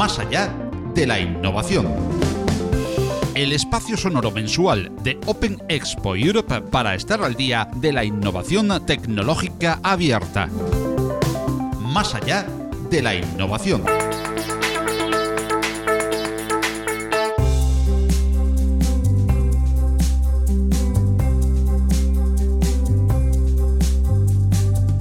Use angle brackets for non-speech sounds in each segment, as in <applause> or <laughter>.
más allá de la innovación. El espacio sonoro mensual de Open Expo Europe para estar al día de la innovación tecnológica abierta. Más allá de la innovación.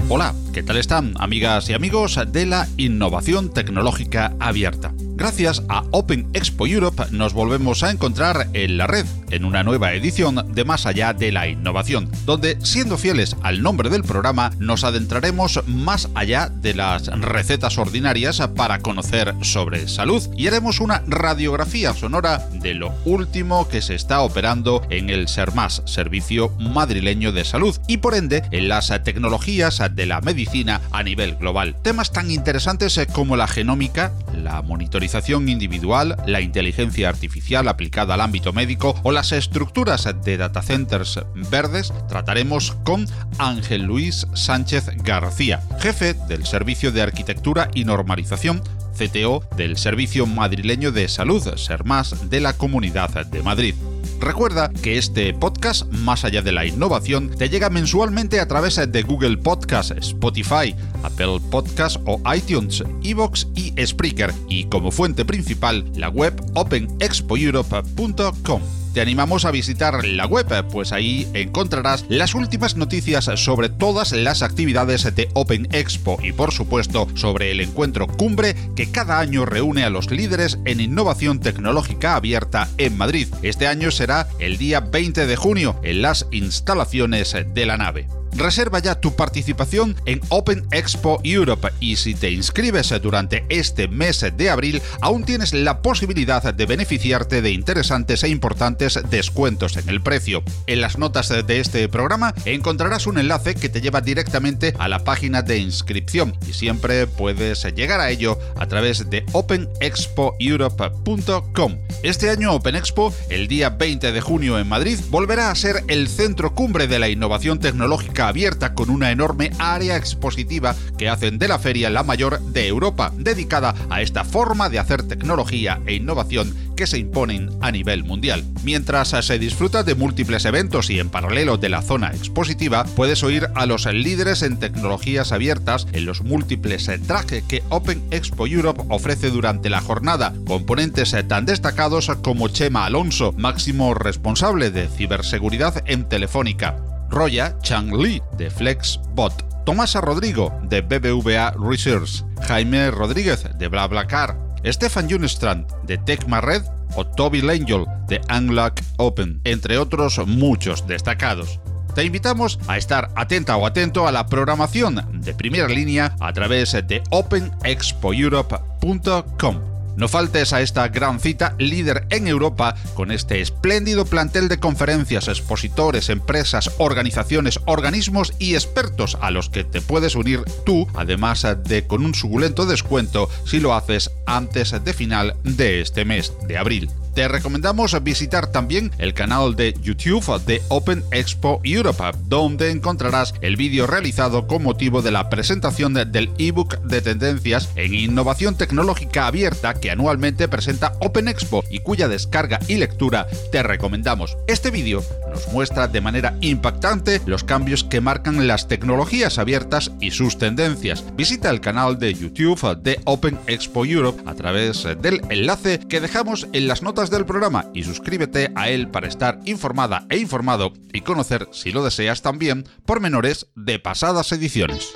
Hola, ¿qué tal están amigas y amigos de la innovación tecnológica abierta? Gracias a Open Expo Europe nos volvemos a encontrar en la red, en una nueva edición de Más allá de la innovación, donde, siendo fieles al nombre del programa, nos adentraremos más allá de las recetas ordinarias para conocer sobre salud y haremos una radiografía sonora de lo último que se está operando en el SERMAS, Servicio Madrileño de Salud, y por ende en las tecnologías de la medicina a nivel global. Temas tan interesantes como la genómica, la monitorización individual, la inteligencia artificial aplicada al ámbito médico o las estructuras de data centers verdes, trataremos con Ángel Luis Sánchez García, jefe del Servicio de Arquitectura y Normalización CTO del Servicio Madrileño de Salud, SERMAS, de la Comunidad de Madrid. Recuerda que este podcast, más allá de la innovación, te llega mensualmente a través de Google Podcast, Spotify, Apple Podcast o iTunes, Evox y Spreaker, y como fuente principal, la web openexpoeurope.com te animamos a visitar la web, pues ahí encontrarás las últimas noticias sobre todas las actividades de Open Expo y por supuesto sobre el encuentro cumbre que cada año reúne a los líderes en innovación tecnológica abierta en Madrid. Este año será el día 20 de junio en las instalaciones de la nave. Reserva ya tu participación en Open Expo Europe y si te inscribes durante este mes de abril aún tienes la posibilidad de beneficiarte de interesantes e importantes descuentos en el precio. En las notas de este programa encontrarás un enlace que te lleva directamente a la página de inscripción y siempre puedes llegar a ello a través de openexpoeurope.com. Este año Open Expo, el día 20 de junio en Madrid, volverá a ser el centro cumbre de la innovación tecnológica abierta con una enorme área expositiva que hacen de la feria la mayor de Europa, dedicada a esta forma de hacer tecnología e innovación que se imponen a nivel mundial. Mientras se disfruta de múltiples eventos y en paralelo de la zona expositiva, puedes oír a los líderes en tecnologías abiertas en los múltiples trajes que Open Expo Europe ofrece durante la jornada, componentes tan destacados como Chema Alonso, máximo responsable de ciberseguridad en Telefónica, Roya Chang Li de FlexBot, Tomasa Rodrigo de BBVA Research, Jaime Rodríguez de BlaBlaCar, Stefan Junstrand de Tecma Red o Toby Langell de Unlock Open, entre otros muchos destacados. Te invitamos a estar atenta o atento a la programación de primera línea a través de openexpoeurope.com. No faltes a esta gran cita líder en Europa con este espléndido plantel de conferencias, expositores, empresas, organizaciones, organismos y expertos a los que te puedes unir tú, además de con un suculento descuento si lo haces antes de final de este mes de abril. Te recomendamos visitar también el canal de YouTube de Open Expo Europe, donde encontrarás el vídeo realizado con motivo de la presentación del ebook de tendencias en innovación tecnológica abierta que anualmente presenta Open Expo y cuya descarga y lectura te recomendamos. Este vídeo nos muestra de manera impactante los cambios que marcan las tecnologías abiertas y sus tendencias. Visita el canal de YouTube de Open Expo Europe a través del enlace que dejamos en las notas del programa y suscríbete a él para estar informada e informado y conocer, si lo deseas también, pormenores de pasadas ediciones.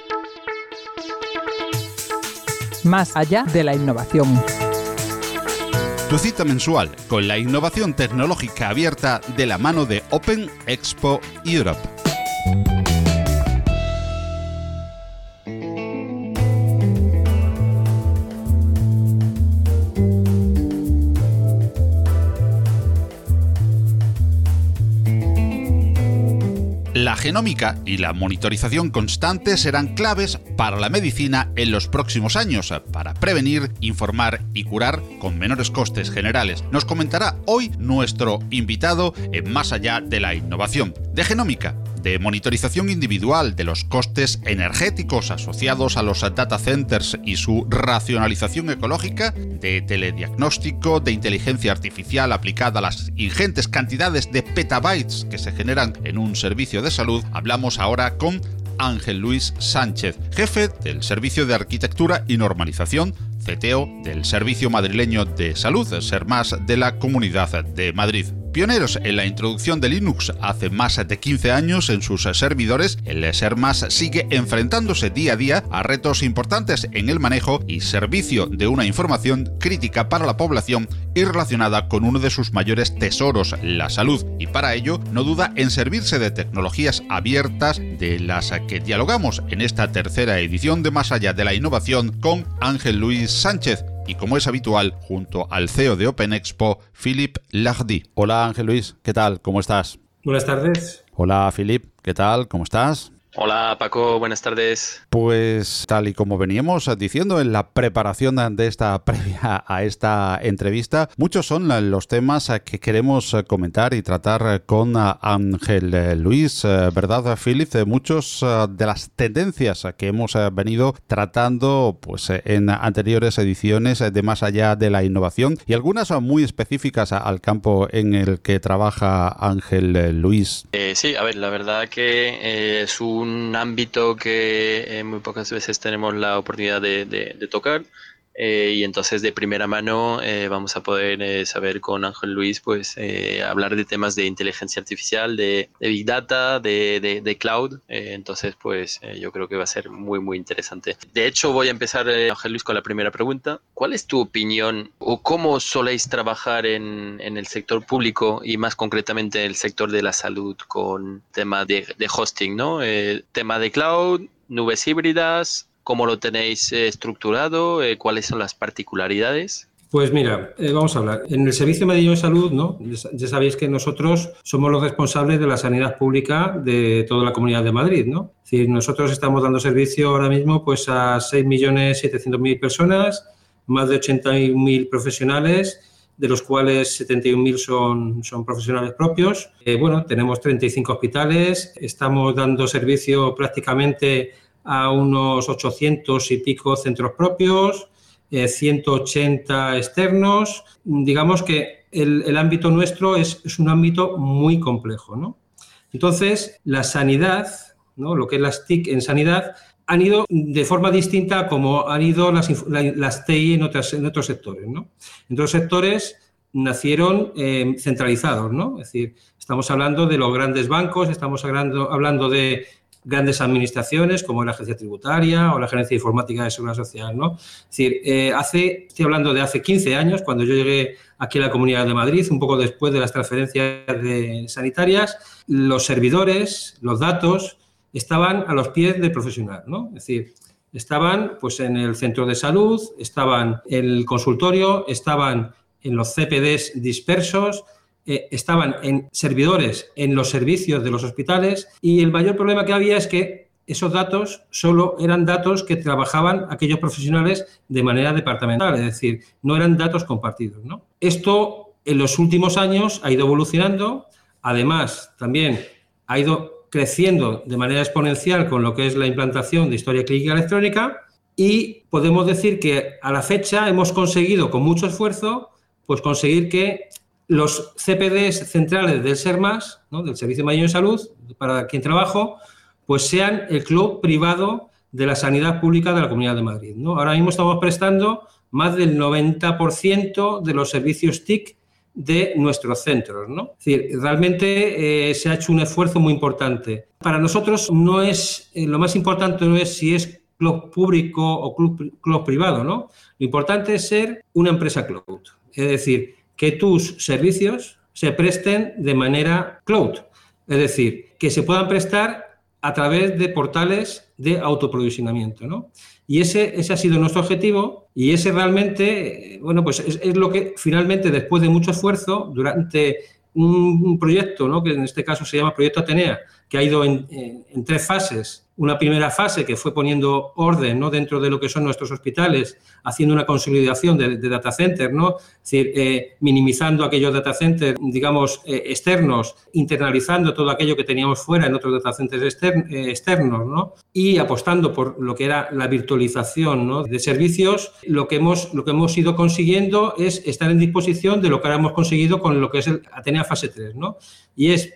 Más allá de la innovación. Tu cita mensual con la innovación tecnológica abierta de la mano de Open Expo Europe. Genómica y la monitorización constante serán claves para la medicina en los próximos años, para prevenir, informar y curar con menores costes generales. Nos comentará hoy nuestro invitado en Más allá de la innovación. De genómica de monitorización individual de los costes energéticos asociados a los data centers y su racionalización ecológica, de telediagnóstico, de inteligencia artificial aplicada a las ingentes cantidades de petabytes que se generan en un servicio de salud, hablamos ahora con Ángel Luis Sánchez, jefe del Servicio de Arquitectura y Normalización CTO del Servicio Madrileño de Salud, ser más de la Comunidad de Madrid. Pioneros en la introducción de Linux hace más de 15 años en sus servidores, el SERMAS sigue enfrentándose día a día a retos importantes en el manejo y servicio de una información crítica para la población y relacionada con uno de sus mayores tesoros, la salud, y para ello no duda en servirse de tecnologías abiertas de las que dialogamos en esta tercera edición de Más allá de la innovación con Ángel Luis Sánchez, y como es habitual, junto al CEO de Open Expo, Philip Lardy. Hola Ángel Luis, ¿qué tal? ¿Cómo estás? Buenas tardes. Hola Philip, ¿qué tal? ¿Cómo estás? Hola Paco, buenas tardes. Pues tal y como veníamos diciendo en la preparación de esta <laughs> previa a esta entrevista, muchos son los temas que queremos comentar y tratar con Ángel Luis, ¿verdad Philip? Muchos de las tendencias que hemos venido tratando pues en anteriores ediciones de más allá de la innovación y algunas muy específicas al campo en el que trabaja Ángel Luis. Eh, sí, a ver, la verdad que eh, su un ámbito que eh, muy pocas veces tenemos la oportunidad de tocar eh, y entonces de primera mano eh, vamos a poder eh, saber con Ángel Luis pues hablar de temas de inteligencia artificial, de, Big Data, de, de cloud. entonces pues yo creo que va a ser muy muy interesante. De hecho voy a empezar Ángel Luis con la primera pregunta. ¿Cuál es tu opinión o cómo soléis trabajar en, en el sector público y más concretamente en el sector de la salud con tema de, de hosting, ¿no? tema de cloud, nubes híbridas, ¿Cómo lo tenéis eh, estructurado? Eh, ¿Cuáles son las particularidades? Pues mira, eh, vamos a hablar. En el Servicio Medio de Salud, ¿no? Ya sabéis que nosotros somos los responsables de la sanidad pública de toda la Comunidad de Madrid, ¿no? Es decir, nosotros estamos dando servicio ahora mismo pues, a 6.700.000 personas, más de 80.000 profesionales, de los cuales 71.000 son, son profesionales propios. bueno, tenemos 35 hospitales, estamos dando servicio prácticamente a unos 800 y pico centros propios, 180 eh, externos. Digamos que el, ámbito nuestro es, un ámbito muy complejo. ¿no? Entonces, la sanidad, ¿no? lo que es las TIC en sanidad, han ido de forma distinta como han ido las, las TI en, en otros sectores. ¿no? En otros sectores nacieron eh, centralizados, ¿no? Es decir, estamos hablando de los grandes bancos, estamos hablando de grandes administraciones como la Agencia Tributaria o la Agencia Informática de Seguridad Social. ¿no? Es decir, eh, hace, estoy hablando de hace 15 años, cuando yo llegué aquí a la Comunidad de Madrid, un poco después de las transferencias sanitarias, los servidores, los datos, estaban a los pies del profesional. ¿no? Es decir, estaban pues, en el centro de salud, estaban en el consultorio, estaban en los CPDs dispersos, eh, estaban en servidores en los servicios de los hospitales y el mayor problema que había es que esos datos solo eran datos que trabajaban aquellos profesionales de manera departamental, es decir, no eran datos compartidos. Esto en los últimos años ha ido evolucionando, además también ha ido creciendo de manera exponencial con lo que es la implantación de historia clínica electrónica y podemos decir que a la fecha hemos conseguido con mucho esfuerzo pues conseguir que los CPDs centrales del SERMAS, del Servicio Mayor de Salud, para quien trabajo, pues sean el club privado de la sanidad pública de la Comunidad de Madrid. ¿no? Ahora mismo estamos prestando más del 90% de los servicios TIC de nuestros centros. ¿no? Es decir, realmente eh, se ha hecho un esfuerzo muy importante. Para nosotros no es, eh, lo más importante no es si es club público o club, club privado, ¿no? Lo importante es ser una empresa cloud. Es decir, que tus servicios se presten de manera cloud, es decir, que se puedan prestar a través de portales de autoprovisionamiento. ¿no? Y ese, ese ha sido nuestro objetivo y ese realmente, bueno, pues es, lo que finalmente, después de mucho esfuerzo, durante un, proyecto, ¿no? que en este caso se llama Proyecto Atenea, que ha ido en, tres fases una primera fase que fue poniendo orden ¿no? dentro de lo que son nuestros hospitales, haciendo una consolidación de, data centers, ¿no? eh, minimizando aquellos data centers, digamos, eh, externos, internalizando todo aquello que teníamos fuera en otros data centers eh, externos, ¿no? y apostando por lo que era la virtualización ¿no? de servicios, lo que, hemos, lo que hemos ido consiguiendo es estar en disposición de lo que ahora hemos conseguido con lo que es el Atenea Fase 3, ¿no? y es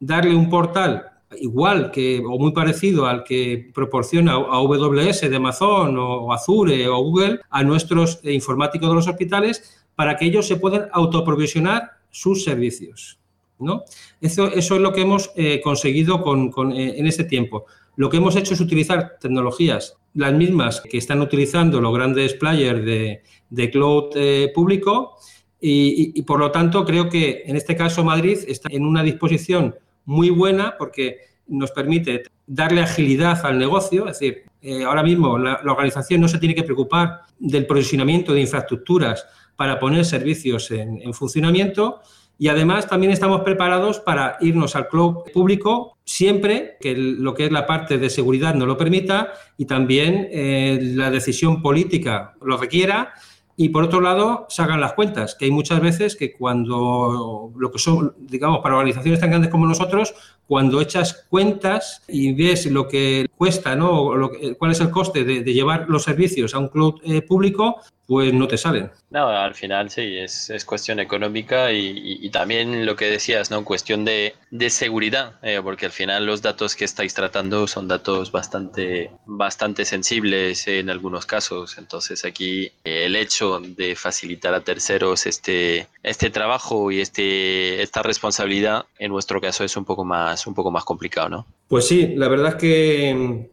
darle un portal igual que o muy parecido al que proporciona AWS de Amazon o Azure o Google a nuestros informáticos de los hospitales para que ellos se puedan autoprovisionar sus servicios. ¿no? Eso, es lo que hemos eh, conseguido con, eh, en este tiempo. Lo que hemos hecho es utilizar tecnologías, las mismas que están utilizando los grandes players de, cloud eh, público y por lo tanto creo que en este caso Madrid está en una disposición muy buena porque nos permite darle agilidad al negocio, es decir, eh, ahora mismo la, organización no se tiene que preocupar del provisionamiento de infraestructuras para poner servicios en, funcionamiento y además también estamos preparados para irnos al cloud público siempre que lo que es la parte de seguridad nos lo permita y también eh, la decisión política lo requiera y por otro lado, se hagan las cuentas, que hay muchas veces que cuando lo que son, digamos, para organizaciones tan grandes como nosotros, cuando echas cuentas y ves lo que cuesta, ¿no? Cuál es el coste de, llevar los servicios a un cloud eh, público, pues no te salen. No, al final sí, es, es cuestión económica y, también lo que decías, ¿no? Cuestión de, de seguridad, eh, porque al final los datos que estáis tratando son datos bastante, bastante sensibles en algunos casos. Entonces aquí eh, el hecho de facilitar a terceros este, este trabajo y este, esta responsabilidad, en nuestro caso es un poco más, un poco más complicado, ¿no? Pues sí, la verdad es que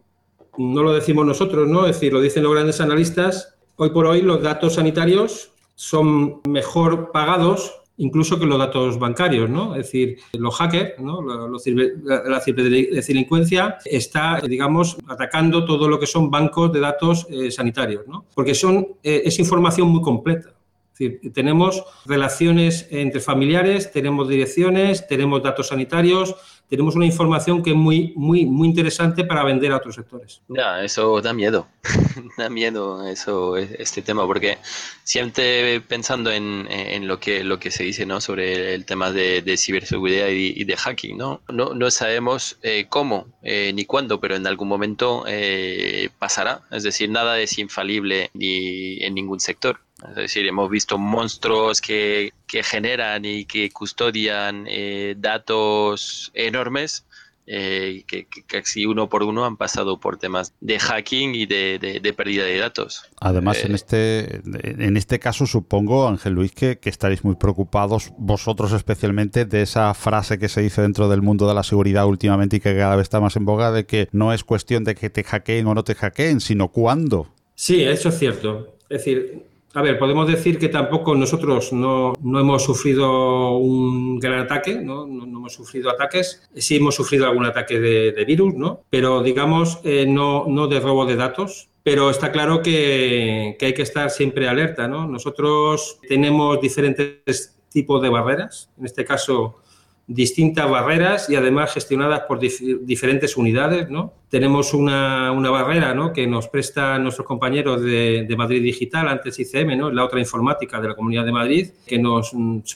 no lo decimos nosotros, ¿no? Es decir, lo dicen los grandes analistas Hoy por hoy los datos sanitarios son mejor pagados incluso que los datos bancarios, ¿no? Es decir, los hackers, ¿no? la, ciberdelincuencia está, digamos, atacando todo lo que son bancos de datos eh, sanitarios, ¿no? Porque son, eh, es información muy completa. Tenemos relaciones entre familiares, tenemos direcciones, tenemos datos sanitarios, tenemos una información que es muy, muy, muy interesante para vender a otros sectores. Ya, eso da miedo, <laughs> da miedo eso, este tema, porque siempre pensando en, en, lo, que, lo que se dice ¿no? sobre el tema de, de ciberseguridad y, de hacking, ¿no? No, no sabemos eh, cómo eh, ni cuándo, pero en algún momento eh, pasará. Es decir, nada es infalible ni en ningún sector. Es decir, hemos visto monstruos que, que generan y que custodian eh, datos enormes eh, que, casi uno por uno han pasado por temas de hacking y de, pérdida de datos. Además, en, eh, este, en este caso supongo, Ángel Luis, que, que, estaréis muy preocupados, vosotros especialmente, de esa frase que se dice dentro del mundo de la seguridad últimamente y que cada vez está más en boga, de que no es cuestión de que te hackeen o no te hackeen, sino cuándo. Sí, eso es cierto. Es decir, a ver, podemos decir que tampoco nosotros no, hemos sufrido un gran ataque, ¿no? No, hemos sufrido ataques. Sí hemos sufrido algún ataque de, virus, ¿no? Pero digamos, eh, no, no de robo de datos. Pero está claro que, que hay que estar siempre alerta, ¿no? Nosotros tenemos diferentes tipos de barreras. En este caso, distintas barreras y además gestionadas por diferentes unidades. ¿no? Tenemos una, una barrera que nos presta nuestros compañeros de, Madrid Digital, antes ICM, la otra informática de la Comunidad de Madrid, que nos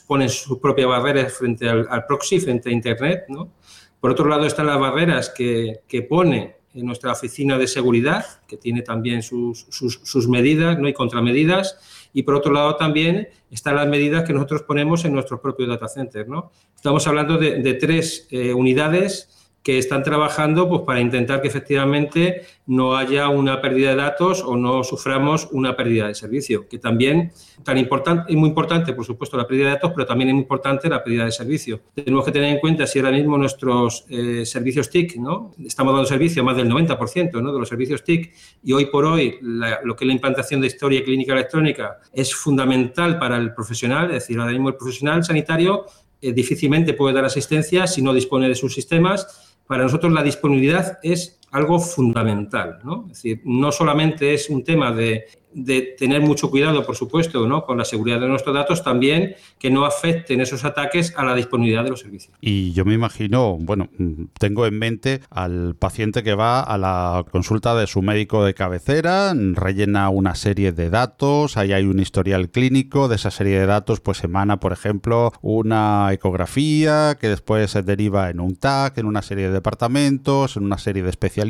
ponen sus propias barreras frente al, proxy, frente a Internet. Por otro lado están las barreras que, que pone en nuestra oficina de seguridad, que tiene también sus, sus, sus medidas ¿no? y contramedidas y por otro lado también están las medidas que nosotros ponemos en nuestros propios data centers. ¿no? Estamos hablando de, tres eh, unidades que están trabajando pues, para intentar que efectivamente no haya una pérdida de datos o no suframos una pérdida de servicio, que también tan importante, es muy importante, por supuesto, la pérdida de datos, pero también es muy importante la pérdida de servicio. Tenemos que tener en cuenta si ahora mismo nuestros eh, servicios TIC, ¿no? estamos dando servicio a más del 90% ¿no? de los servicios TIC y hoy por hoy lo que es la implantación de historia clínica electrónica es fundamental para el profesional, es decir, ahora mismo el profesional sanitario eh, difícilmente puede dar asistencia si no dispone de sus sistemas para nosotros la disponibilidad es algo fundamental. ¿no? Es decir, no solamente es un tema de de tener mucho cuidado, por supuesto, ¿no? con la seguridad de nuestros datos, también que no afecten esos ataques a la disponibilidad de los servicios. Y yo me imagino, bueno, tengo en mente al paciente que va a la consulta de su médico de cabecera, rellena una serie de datos, ahí hay un historial clínico, de esa serie de datos pues emana, por ejemplo, una ecografía que después se deriva en un TAC, en una serie de departamentos, en una serie de especialistas,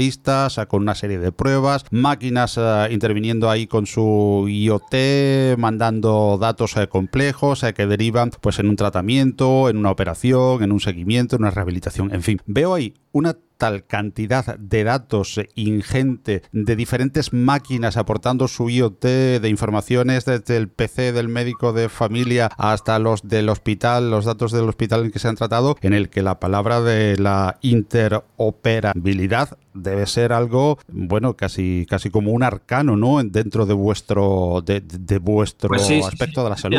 con una serie de pruebas, máquinas uh, interviniendo ahí con su IoT mandando datos eh, complejos eh, que derivan pues en un tratamiento, en una operación, en un seguimiento, en una rehabilitación, en fin. Veo ahí una tal cantidad de datos ingente de diferentes máquinas aportando su IoT de informaciones desde el PC del médico de familia hasta los del hospital, los datos del hospital en que se han tratado, en el que la palabra de la interoperabilidad debe ser algo, bueno, casi, casi como un arcano, ¿no? Dentro de vuestro, de, vuestro pues aspecto de la salud.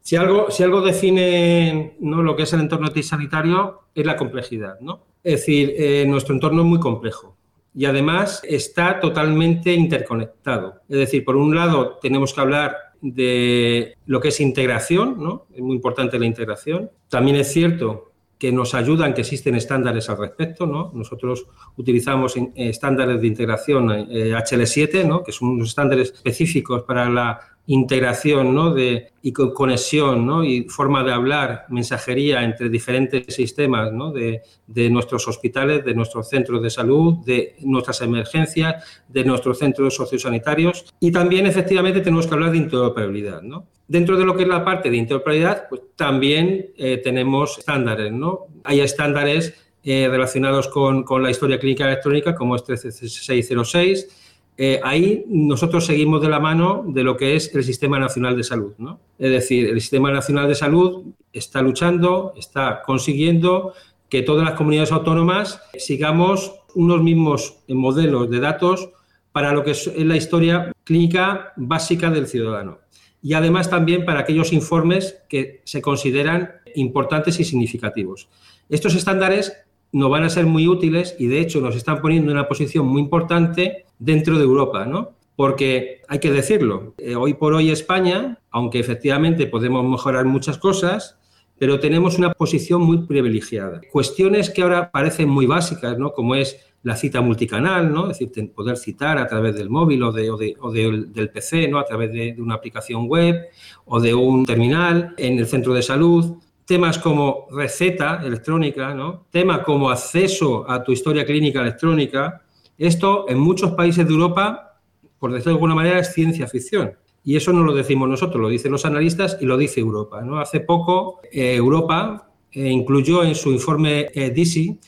Si algo, si algo define ¿no? lo que es el entorno sanitario es la complejidad, ¿no? Es decir, eh, nuestro entorno es muy complejo y además está totalmente interconectado. Es decir, por un lado tenemos que hablar de lo que es integración, ¿no? Es muy importante la integración. También es cierto que nos ayudan, que existen estándares al respecto, ¿no? Nosotros utilizamos estándares de integración HL7, eh, ¿no? Que son unos estándares específicos para la integración ¿no? de, y conexión ¿no? y forma de hablar, mensajería entre diferentes sistemas ¿no? de, de, nuestros hospitales, de nuestros centros de salud, de nuestras emergencias, de nuestros centros sociosanitarios. Y también, efectivamente, tenemos que hablar de interoperabilidad. ¿no? Dentro de lo que es la parte de interoperabilidad, pues también eh, tenemos estándares. ¿no? Hay estándares eh, relacionados con, con, la historia clínica electrónica, como es 13606 eh, ahí nosotros seguimos de la mano de lo que es el Sistema Nacional de Salud. ¿no? Es decir, el Sistema Nacional de Salud está luchando, está consiguiendo que todas las comunidades autónomas sigamos unos mismos modelos de datos para lo que es la historia clínica básica del ciudadano. Y además también para aquellos informes que se consideran importantes y significativos. Estos estándares nos van a ser muy útiles y de hecho nos están poniendo en una posición muy importante dentro de Europa, ¿no? Porque hay que decirlo, eh, hoy por hoy España, aunque efectivamente podemos mejorar muchas cosas, pero tenemos una posición muy privilegiada. Cuestiones que ahora parecen muy básicas, ¿no? Como es la cita multicanal, ¿no? Es decir, poder citar a través del móvil o, de, o, del PC, ¿no? A través de, de una aplicación web o de un terminal en el centro de salud temas como receta electrónica, ¿no? temas como acceso a tu historia clínica electrónica. Esto en muchos países de Europa, por decirlo de alguna manera, es ciencia ficción. Y eso no lo decimos nosotros, lo dicen los analistas y lo dice Europa. Hace poco eh, Europa eh, incluyó en su informe eh, DISI,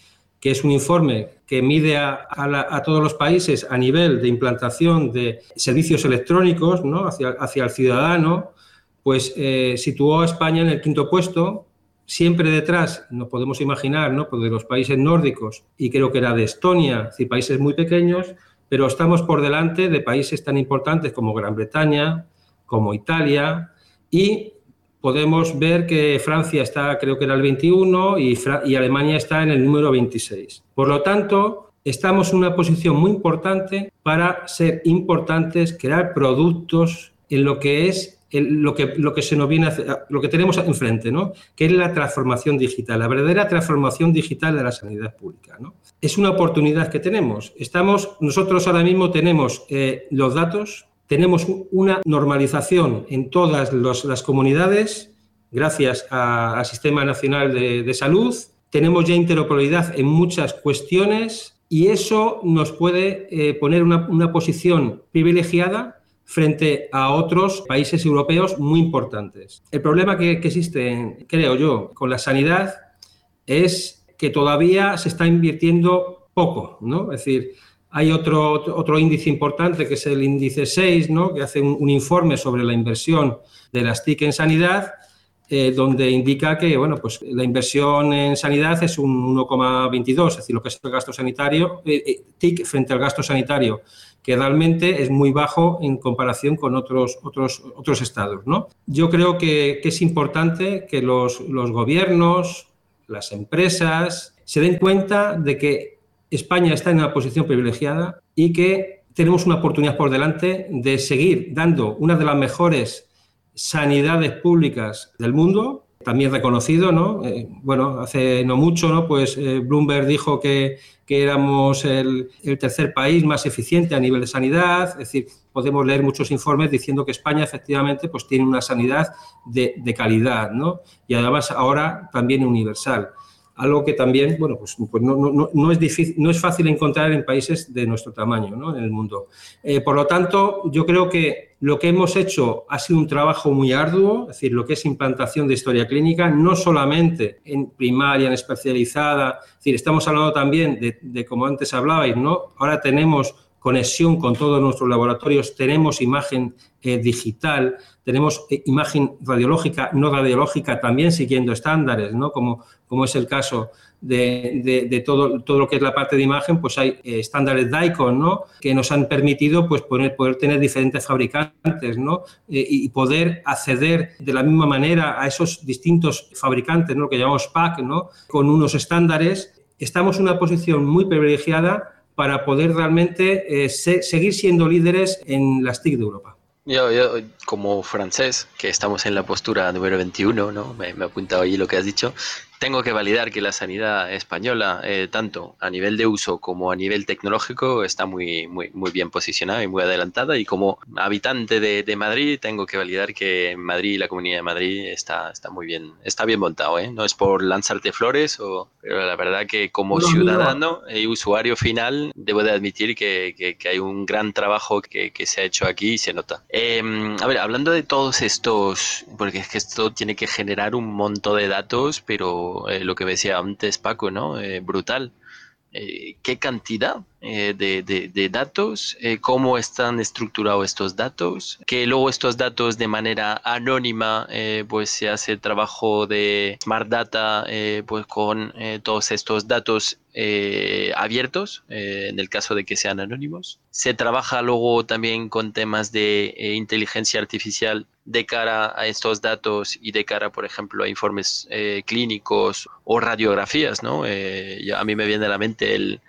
que es un informe que mide a, todos los países a nivel de implantación de servicios electrónicos hacia, hacia el ciudadano, pues situó a España en el quinto puesto Siempre detrás, nos podemos imaginar, ¿no? Pues de los países nórdicos, y creo que era de Estonia, países muy pequeños, pero estamos por delante de países tan importantes como Gran Bretaña, como Italia, y podemos ver que Francia está, creo que era el 21, y, y Alemania está en el número 26. Por lo tanto, estamos en una posición muy importante para ser importantes, crear productos en lo que es lo, que, lo que se nos viene lo que tenemos enfrente, ¿no? que es la transformación digital, la verdadera transformación digital de la sanidad pública. ¿no? Es una oportunidad que tenemos. Estamos, nosotros ahora mismo tenemos eh, los datos, tenemos una normalización en todas las comunidades gracias al Sistema Nacional de, Salud, tenemos ya interoperabilidad en muchas cuestiones y eso nos puede eh, poner una, una posición privilegiada frente a otros países europeos muy importantes. El problema que, existe, creo yo, con la sanidad es que todavía se está invirtiendo poco, ¿no? Es decir, hay otro, otro índice importante que es el índice 6, ¿no? que hace un, informe sobre la inversión de las TIC en sanidad, eh, donde indica que bueno, pues la inversión en sanidad es un 1,22, es decir, lo que es el gasto sanitario, eh, eh, TIC frente al gasto sanitario que realmente es muy bajo en comparación con otros, otros, otros estados. ¿no? Yo creo que, es importante que los, los, gobiernos, las empresas, se den cuenta de que España está en una posición privilegiada y que tenemos una oportunidad por delante de seguir dando una de las mejores sanidades públicas del mundo, también reconocido, ¿no? Eh, bueno, hace no mucho, ¿no? Pues eh, Bloomberg dijo que, éramos el, tercer país más eficiente a nivel de sanidad, es decir, podemos leer muchos informes diciendo que España efectivamente pues tiene una sanidad de, de calidad, ¿no? Y además ahora también universal algo que también, bueno, pues, pues no, es difícil, no es fácil encontrar en países de nuestro tamaño ¿no? en el mundo. Eh, por lo tanto, yo creo que lo que hemos hecho ha sido un trabajo muy arduo, es decir, lo que es implantación de historia clínica, no solamente en primaria, en especializada, es decir, estamos hablando también de, de como antes hablabais, ¿no? Ahora tenemos conexión con todos nuestros laboratorios, tenemos imagen eh, digital, tenemos eh, imagen radiológica, no radiológica, también siguiendo estándares, ¿no? como, como es el caso de, todo, todo, lo que es la parte de imagen, pues hay eh, estándares DICON, ¿no? que nos han permitido pues, poder, poder tener diferentes fabricantes ¿no? y poder acceder de la misma manera a esos distintos fabricantes, ¿no? lo que llamamos PAC, ¿no? con unos estándares. Estamos en una posición muy privilegiada para poder realmente eh, seguir siendo líderes en las TIC de Europa. Yo, yo, como francés, que estamos en la postura número 21, ¿no? me, me he apuntado ahí lo que has dicho, tengo que validar que la sanidad española, eh, tanto a nivel de uso como a nivel tecnológico, está muy, muy, muy bien posicionada y muy adelantada. Y como habitante de, de, Madrid, tengo que validar que Madrid y la Comunidad de Madrid está, está muy bien, está bien montado. ¿eh? No es por lanzarte flores, o, pero la verdad que como ciudadano y usuario final, debo de admitir que, que, que hay un gran trabajo que, que, se ha hecho aquí y se nota. Em, a ver, hablando de todos estos, porque es que esto tiene que generar un montón de datos, pero eh, lo que decía antes Paco, ¿no? Eh, brutal. Eh, ¿Qué cantidad de, datos? ¿Cómo están estructurados estos datos? Que luego estos datos de manera anónima, pues se hace el trabajo de Smart Data, pues con todos estos datos abiertos, en el caso de que sean anónimos. Se trabaja luego también con temas de inteligencia artificial de cara a estos datos y de cara, por ejemplo, a informes eh, clínicos o radiografías, ¿no? Eh, a mí me viene a la mente el,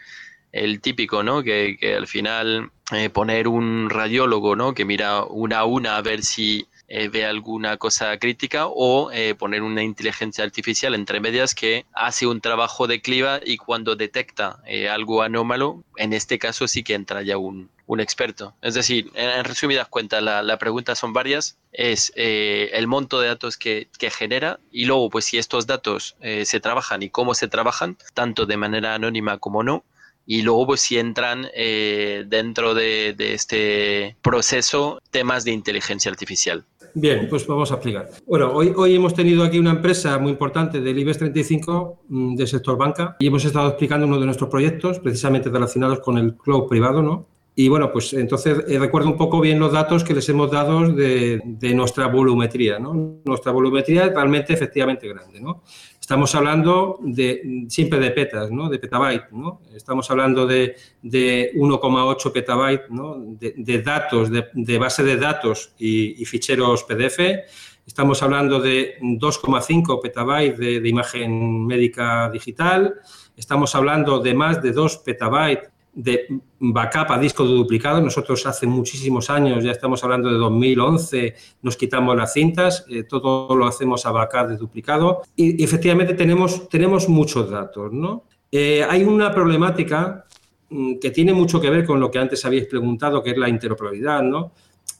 típico, ¿no? Que, al final eh, poner un radiólogo, ¿no? Que mira una a una a ver si ve alguna cosa crítica o poner una inteligencia artificial entre medias que hace un trabajo de cliva y cuando detecta algo anómalo, en este caso sí que entra ya un, un experto. Es decir, en, resumidas cuentas, la, la, pregunta son varias. Es eh, el monto de datos que, que, genera y luego, pues si estos datos eh, se trabajan y cómo se trabajan, tanto de manera anónima como no. Y luego, pues si entran eh, dentro de, de, este proceso temas de inteligencia artificial. Bien, pues vamos a explicar. Bueno, hoy, hoy hemos tenido aquí una empresa muy importante del IBEX 35 mm, del sector banca y hemos estado explicando uno de nuestros proyectos precisamente relacionados con el cloud privado, ¿no? Y bueno, pues entonces eh, recuerdo un poco bien los datos que les hemos dado de, nuestra volumetría. ¿no? Nuestra volumetría es realmente efectivamente grande. ¿no? Estamos hablando de, siempre de petas, ¿no? de petabyte. ¿no? Estamos hablando de, de 1,8 petabyte ¿no? de, datos, de, base de datos y, ficheros PDF. Estamos hablando de 2,5 petabytes de, imagen médica digital. Estamos hablando de más de 2 petabytes de backup a disco duplicado. Nosotros hace muchísimos años, ya estamos hablando de 2011, nos quitamos las cintas, eh, todo lo hacemos a backup de duplicado y, efectivamente tenemos, tenemos muchos datos. ¿no? Eh, hay una problemática mm, que tiene mucho que ver con lo que antes habéis preguntado, que es la interoperabilidad, ¿no?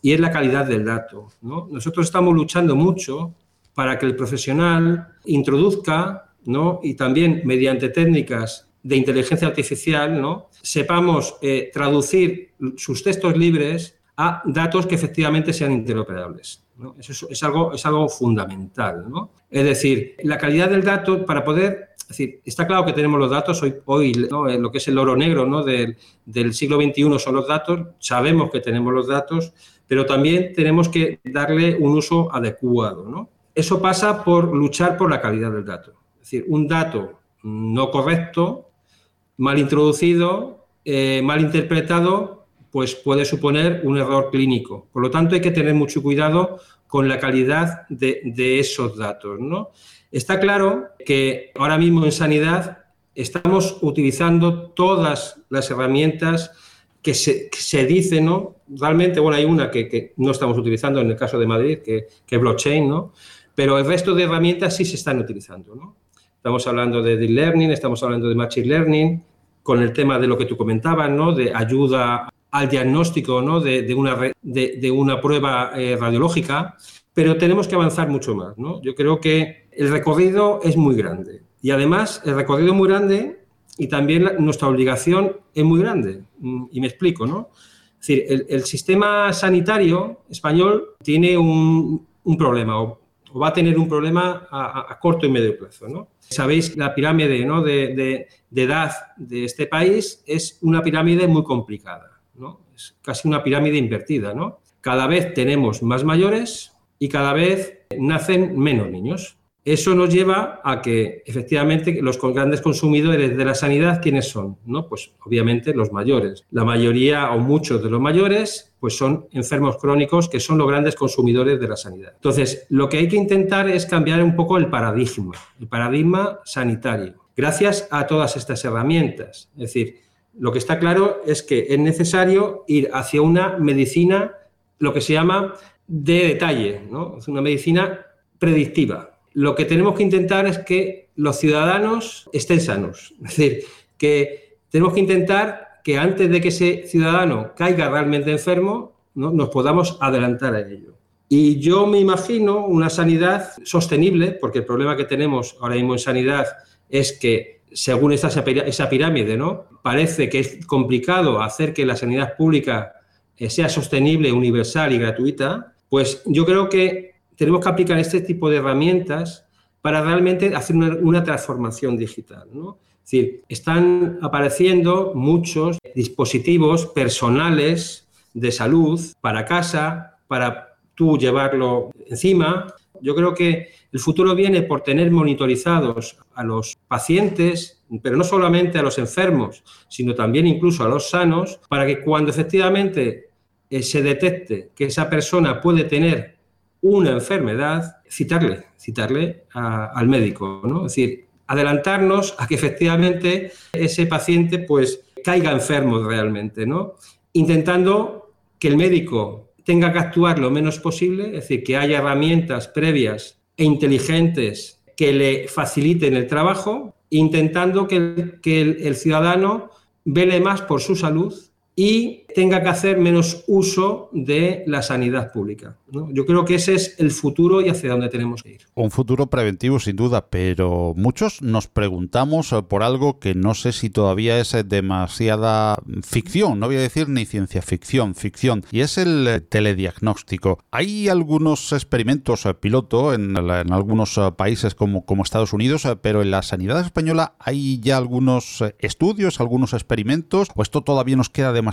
y es la calidad del dato. ¿no? Nosotros estamos luchando mucho para que el profesional introduzca ¿no? y también mediante técnicas de inteligencia artificial, ¿no? sepamos eh, traducir sus textos libres a datos que efectivamente sean interoperables. Eso es, algo, es algo fundamental. ¿no? Es decir, la calidad del dato para poder... Decir, está claro que tenemos los datos hoy, hoy lo que es el oro negro ¿no? del, del siglo XXI son los datos, sabemos que tenemos los datos, pero también tenemos que darle un uso adecuado. ¿no? Eso pasa por luchar por la calidad del dato. Es decir, un dato no correcto mal introducido, eh, mal interpretado, pues puede suponer un error clínico. Por lo tanto, hay que tener mucho cuidado con la calidad de, esos datos. ¿no? Está claro que ahora mismo en sanidad estamos utilizando todas las herramientas que se, se dice, ¿no? Realmente, bueno, hay una que, no estamos utilizando en el caso de Madrid, que, que, es blockchain, ¿no? Pero el resto de herramientas sí se están utilizando, ¿no? Estamos hablando de deep learning, estamos hablando de machine learning, con el tema de lo que tú comentabas, ¿no? De ayuda al diagnóstico, ¿no? De, una, de, de, una prueba eh, radiológica, pero tenemos que avanzar mucho más, ¿no? Yo creo que el recorrido es muy grande y además el recorrido es muy grande y también nuestra obligación es muy grande. Mm, y me explico, ¿no? Es decir, el, sistema sanitario español tiene un, un problema, o, va a tener un problema a, corto y medio plazo, ¿no? Sabéis, la pirámide ¿no? de, de, de, edad de este país es una pirámide muy complicada, ¿no? Es casi una pirámide invertida, ¿no? Cada vez tenemos más mayores, y cada vez nacen menos niños. Eso nos lleva a que efectivamente los grandes consumidores de la sanidad, ¿quiénes son? ¿No? Pues obviamente los mayores. La mayoría o muchos de los mayores pues son enfermos crónicos que son los grandes consumidores de la sanidad. Entonces, lo que hay que intentar es cambiar un poco el paradigma, el paradigma sanitario, gracias a todas estas herramientas. Es decir, lo que está claro es que es necesario ir hacia una medicina, lo que se llama de detalle, ¿no? Es una medicina predictiva. Lo que tenemos que intentar es que los ciudadanos estén sanos. <laughs> Es decir, que tenemos que intentar que antes de que ese ciudadano caiga realmente enfermo, ¿no? nos podamos adelantar a ello. Y yo me imagino una sanidad sostenible, porque el problema que tenemos ahora mismo en sanidad es que, según esta, esa pirámide, ¿no? parece que es complicado hacer que la sanidad pública eh, sea sostenible, universal y gratuita, pues yo creo que tenemos que aplicar este tipo de herramientas para realmente hacer una, transformación digital. Es decir, están apareciendo muchos dispositivos personales de salud para casa, para tú llevarlo encima. Yo creo que el futuro viene por tener monitorizados a los pacientes, pero no solamente a los enfermos, sino también incluso a los sanos, para que cuando efectivamente eh, se detecte que esa persona puede tener una enfermedad, citarle, citarle al médico, ¿no? Es decir, adelantarnos a que efectivamente ese paciente pues caiga enfermo realmente, ¿no? Intentando que el médico tenga que actuar lo menos posible, es decir, que haya herramientas previas e inteligentes que le faciliten el trabajo, intentando que, que el, el ciudadano vele más por su salud y tenga que hacer menos uso de la sanidad pública. Yo creo que ese es el futuro y hacia dónde tenemos que ir. Un futuro preventivo sin duda, pero muchos nos preguntamos eh, por algo que no sé si todavía es eh, demasiada ficción, no voy a decir ni ciencia ficción, ficción, y es el eh, telediagnóstico. Hay algunos experimentos piloto en, algunos países como, como Estados Unidos, pero en la sanidad española hay ya algunos estudios, algunos experimentos, o esto todavía nos queda demasiado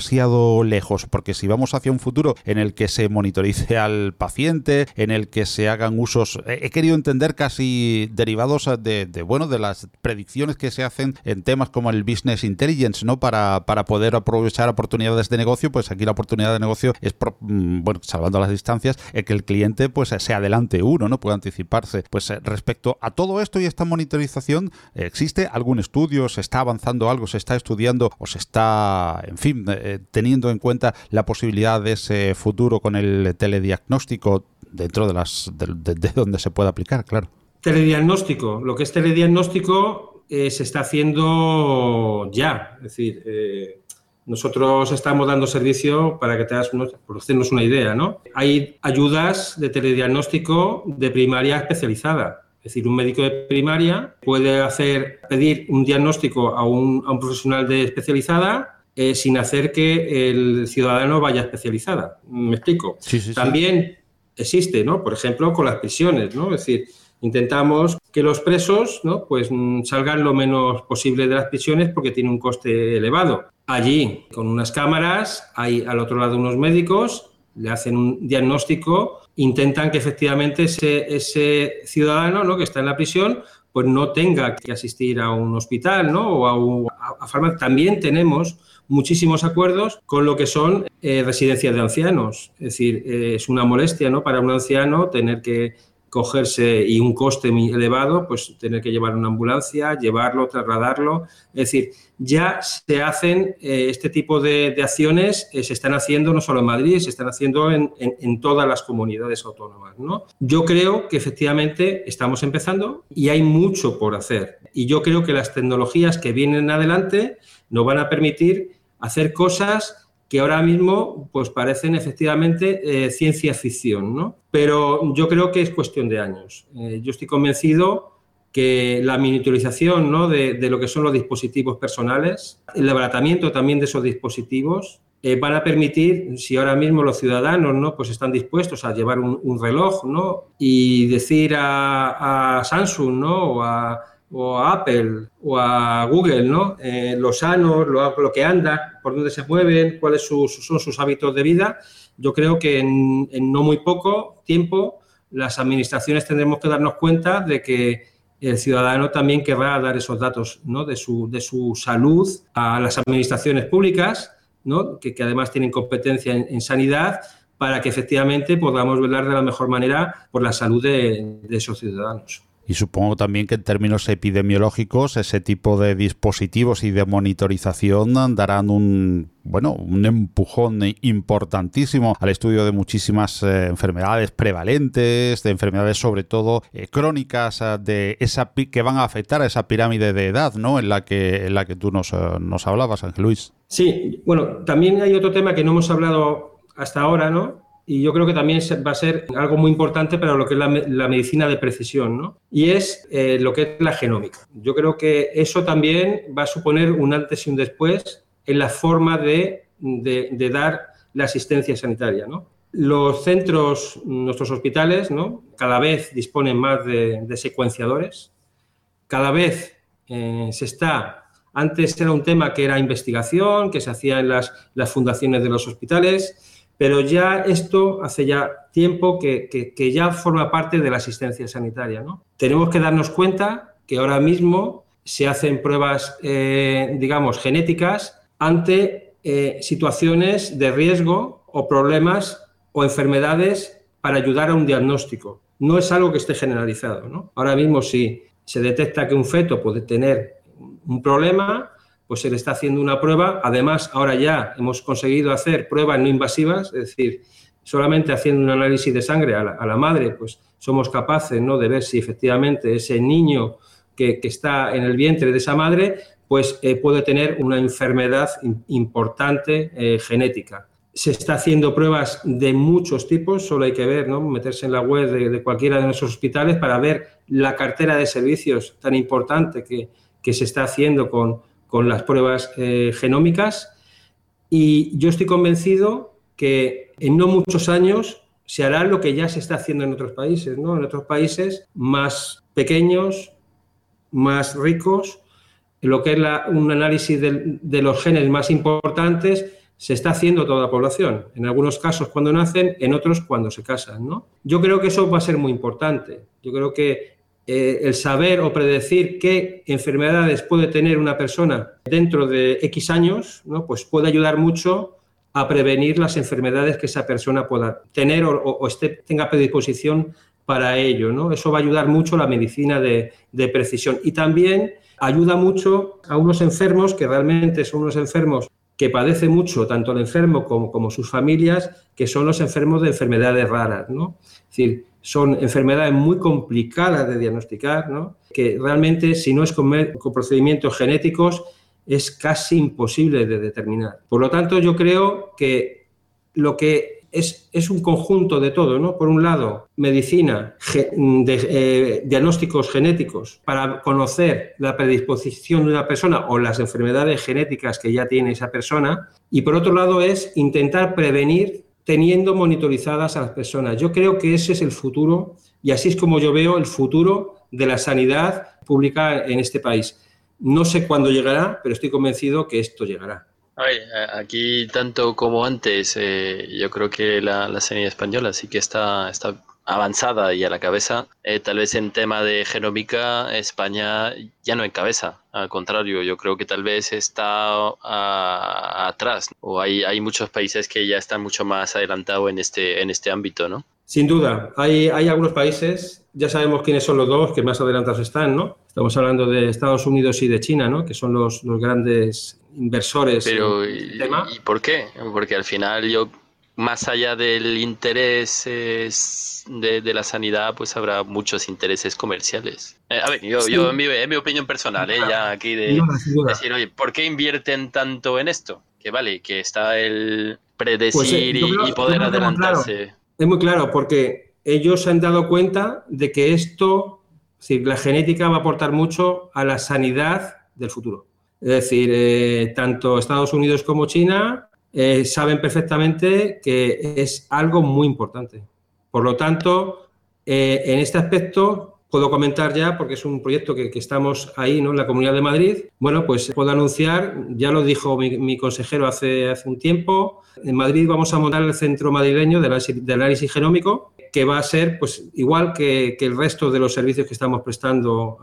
lejos, porque si vamos hacia un futuro en el que se monitorice <laughs> al paciente, en el que se hagan usos, he querido entender casi derivados de, bueno, de las predicciones que se hacen en temas como el business intelligence, ¿no? Para, para poder aprovechar oportunidades de negocio, pues aquí la oportunidad de negocio es, mm, bueno, salvando las distancias, el que el cliente pues se adelante uno, ¿no? Puede anticiparse. Pues eh, respecto a todo esto y esta monitorización, ¿existe algún estudio? ¿Se está avanzando algo? ¿Se está estudiando? ¿O se está, en fin, eh, teniendo en cuenta la posibilidad de ese futuro con el telediagnóstico dentro de las de, donde se puede aplicar, claro. Telediagnóstico, lo que es telediagnóstico eh, se está haciendo ya, es decir, eh, nosotros estamos dando servicio para que te hagas por hacernos una idea, ¿no? Hay ayudas de telediagnóstico de primaria especializada. Es decir, un médico de primaria puede hacer, pedir un diagnóstico a un, a un profesional de especializada eh, sin hacer que el ciudadano vaya especializada. ¿Me explico? También existe, ¿no? Por ejemplo, con las prisiones, ¿no? Es decir, intentamos que los presos ¿no? pues, mm, salgan lo menos posible de las prisiones porque tiene un coste elevado. Allí, con unas cámaras, hay al otro lado unos médicos, le hacen un diagnóstico, intentan que efectivamente ese, ese ciudadano ¿no? que está en la prisión pues no tenga que asistir a un hospital ¿no? o a, un, a, También tenemos muchísimos acuerdos con lo que son eh, residencias de ancianos. Es decir, eh, es una molestia ¿no? para un anciano tener que cogerse y un coste muy elevado, pues tener que llevar una ambulancia, llevarlo, trasladarlo. Es decir, ya se hacen eh, este tipo de, acciones, se están haciendo no solo en Madrid, se están haciendo en, en, todas las comunidades autónomas. ¿no? Yo creo que efectivamente estamos empezando y hay mucho por hacer. Y yo creo que las tecnologías que vienen adelante nos van a permitir hacer cosas que ahora mismo pues parecen efectivamente eh, ciencia ficción, ¿no? Pero yo creo que es cuestión de años. Eh, yo estoy convencido que la miniaturización ¿no? de, lo que son los dispositivos personales, el abaratamiento también de esos dispositivos, eh, van a permitir, si ahora mismo los ciudadanos ¿no? pues están dispuestos a llevar un, reloj ¿no? y decir a, a Samsung ¿no? o a o a Apple o a Google, ¿no? Eh, los sanos, lo, que anda, por dónde se mueven, cuáles son sus hábitos de vida. Yo creo que en, no muy poco tiempo las administraciones tendremos que darnos cuenta de que el ciudadano también querrá dar esos datos ¿no? de, su, de su salud a las administraciones públicas, ¿no? que, además tienen competencia en, sanidad, para que efectivamente podamos velar de la mejor manera por la salud de esos ciudadanos. Y supongo también que en términos epidemiológicos ese tipo de dispositivos y de monitorización darán un bueno, un empujón importantísimo al estudio de muchísimas eh, enfermedades prevalentes, de enfermedades sobre todo eh, crónicas, eh, de esa que van a afectar a esa pirámide de edad, ¿no? En la que en la que tú nos, nos hablabas, Ángel Luis. Sí, bueno, también hay otro tema que no hemos hablado hasta ahora, ¿no? Y yo creo que también va a ser algo muy importante para lo que es la, medicina de precisión, ¿no? Y es eh, lo que es la genómica. Yo creo que eso también va a suponer un antes y un después en la forma de, de, dar la asistencia sanitaria. Los centros, nuestros hospitales. Cada vez disponen más de, secuenciadores, cada vez eh, se está antes era un tema que era investigación, que se hacía en las, las fundaciones de los hospitales, pero ya esto hace ya tiempo que, ya forma parte de la asistencia sanitaria. ¿no? Tenemos que darnos cuenta que ahora mismo se hacen pruebas, eh, digamos, genéticas ante eh, situaciones de riesgo o problemas o enfermedades para ayudar a un diagnóstico. No es algo que esté generalizado. ¿no? Ahora mismo, si se detecta que un feto puede tener un problema, pues se le está haciendo una prueba. Además, ahora ya hemos conseguido hacer pruebas no invasivas, es decir, solamente haciendo un análisis de sangre a la, madre, pues somos capaces ¿no? de ver si efectivamente ese niño que, está en el vientre de esa madre, pues eh, puede tener una enfermedad importante eh, genética. Se está haciendo pruebas de muchos tipos, solo hay que ver, ¿no? meterse en la web de, cualquiera de nuestros hospitales para ver la cartera de servicios tan importante que, que se está haciendo con, con las pruebas eh, genómicas y yo estoy convencido que en no muchos años se hará lo que ya se está haciendo en otros países, ¿no? En otros países más pequeños, más ricos, lo que es un análisis de, los genes más importantes se está haciendo toda la población. En algunos casos cuando nacen, en otros cuando se casan, ¿no? Yo creo que eso va a ser muy importante. Yo creo que eh, el saber o predecir qué enfermedades puede tener una persona dentro de X años, ¿no? pues puede ayudar mucho a prevenir las enfermedades que esa persona pueda tener o, tenga predisposición para ello. ¿no? Eso va a ayudar mucho a la medicina de, precisión y también ayuda mucho a unos enfermos que realmente son unos enfermos que padecen mucho, tanto el enfermo como, como sus familias, que son los enfermos de enfermedades raras. ¿no? Es decir, son enfermedades muy complicadas de diagnosticar, ¿no? que realmente si no es con, procedimientos genéticos es casi imposible de determinar. Por lo tanto, yo creo que lo que es, es un conjunto de todo, ¿no? Por un lado, medicina, eh, diagnósticos genéticos para conocer la predisposición de una persona o las enfermedades genéticas que ya tiene esa persona. Y por otro lado, es intentar prevenir teniendo monitorizadas a las personas. Yo creo que ese es el futuro y así es como yo veo el futuro de la sanidad pública en este país. No sé cuándo llegará, pero estoy convencido que esto llegará. aquí, tanto como antes, eh, yo creo que la, sanidad española sí que está, está avanzada y a la cabeza. Eh, tal vez en tema de genómica, España ya no encabeza. Al contrario, yo creo que tal vez está atrás. O hay, hay muchos países que ya están mucho más adelantados en este, en este ámbito, ¿no? Sin duda, hay, hay algunos países, ya sabemos quiénes son los dos que más adelantados están, ¿no? Estamos hablando de Estados Unidos y de China, ¿no? Que son los, los grandes inversores. Pero, y, tema. ¿y por qué? Porque al final yo, más allá del interés de, de, la sanidad, pues habrá muchos intereses comerciales. Eh, a ver, yo, sí. yo en, mi, en, mi, opinión personal, ¿eh? ya aquí de decir, oye, ¿por qué invierten tanto en esto? Que vale, que está el predecir pues, eh, y, creo, y, poder adelantarse. Claro. Es muy claro, porque ellos se han dado cuenta de que esto, es decir, la genética va a aportar mucho a la sanidad del futuro. Es decir, eh, tanto Estados Unidos como China eh, saben perfectamente que es algo muy importante. Por lo tanto, eh, en este aspecto puedo comentar ya, porque es un proyecto que, que, estamos ahí ¿no? en la Comunidad de Madrid, bueno, pues puedo anunciar, ya lo dijo mi, consejero hace, hace, un tiempo, en Madrid vamos a montar el Centro Madrileño de análisis, de análisis genómico, que va a ser pues igual que, el resto de los servicios que estamos prestando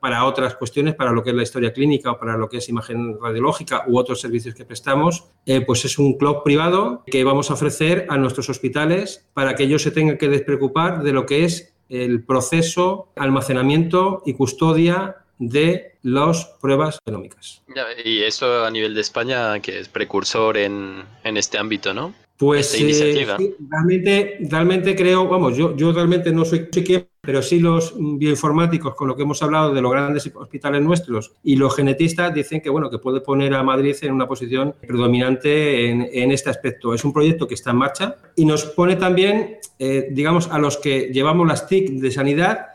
para otras cuestiones, para lo que es la historia clínica o para lo que es imagen radiológica u otros servicios que prestamos, eh, pues es un club privado que vamos a ofrecer a nuestros hospitales para que ellos se tengan que despreocupar de lo que es el proceso, almacenamiento y custodia de las pruebas genómicas. Y eso a nivel de España, que es precursor en este ámbito, ¿no? Pues eh, sí, realmente, realmente creo, vamos, yo, yo realmente no soy quien, pero sí los bioinformáticos, con lo que hemos hablado de los grandes hospitales nuestros y los genetistas dicen que, bueno, que puede poner a Madrid en una posición predominante en, en este aspecto. Es un proyecto que está en marcha y nos pone también, eh, digamos, a los que llevamos las TIC de sanidad,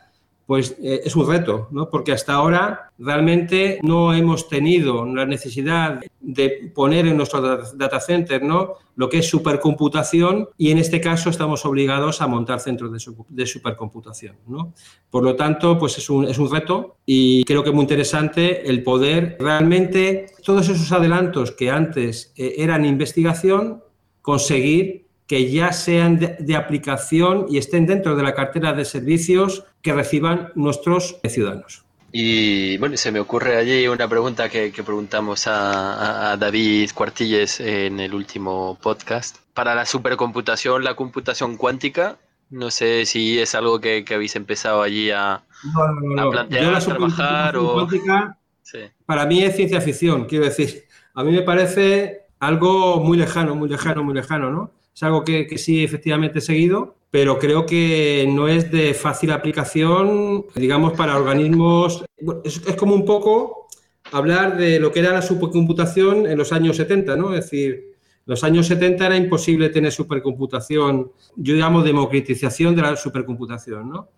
pues eh, es un reto, ¿no? porque hasta ahora realmente no hemos tenido la necesidad de poner en nuestro data center ¿no? lo que es supercomputación y en este caso estamos obligados a montar centros de, su, de supercomputación. ¿no? Por lo tanto, pues es un, es un reto y creo que es muy interesante el poder realmente todos esos adelantos que antes eh, eran investigación, conseguir que ya sean de, de, aplicación y estén dentro de la cartera de servicios que reciban nuestros ciudadanos. Y bueno, se me ocurre allí una pregunta que, que preguntamos a, a, David Cuartilles en el último podcast. Para la supercomputación, la computación cuántica, no sé si es algo que, que habéis empezado allí a, no, no, no, a plantear, a trabajar o... Cuántica, sí. Para mí es ciencia ficción, quiero decir. A mí me parece algo muy lejano, muy lejano, muy lejano, ¿no? Es algo que, que, sí efectivamente he seguido, pero creo que no es de fácil aplicación, digamos, para organismos. Es, es como un poco hablar de lo que era la supercomputación en los años 70, ¿no? Es decir, en los años 70 era imposible tener supercomputación, yo llamo democratización de la supercomputación, ¿no?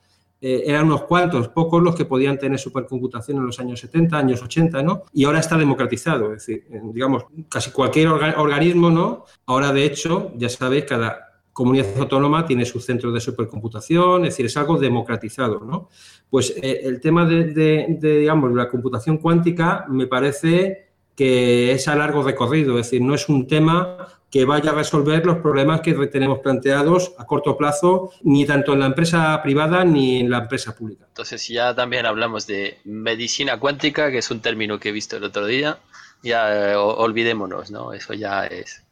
Eh, eran unos cuantos, pocos los que podían tener supercomputación en los años 70, años 80, ¿no? Y ahora está democratizado, es decir, digamos, casi cualquier orga organismo, ¿no? Ahora, de hecho, ya sabéis, cada comunidad autónoma tiene sus centros de supercomputación, es decir, es algo democratizado, ¿no? Pues eh, el tema de, de, de, digamos, la computación cuántica me parece que es a largo recorrido, es decir, no es un tema que vaya a resolver los problemas que tenemos planteados a corto plazo, ni tanto en la empresa privada ni en la empresa pública. Entonces, ya también hablamos de medicina cuántica, que es un término que he visto el otro día, ya eh, olvidémonos, ¿no? Eso ya es,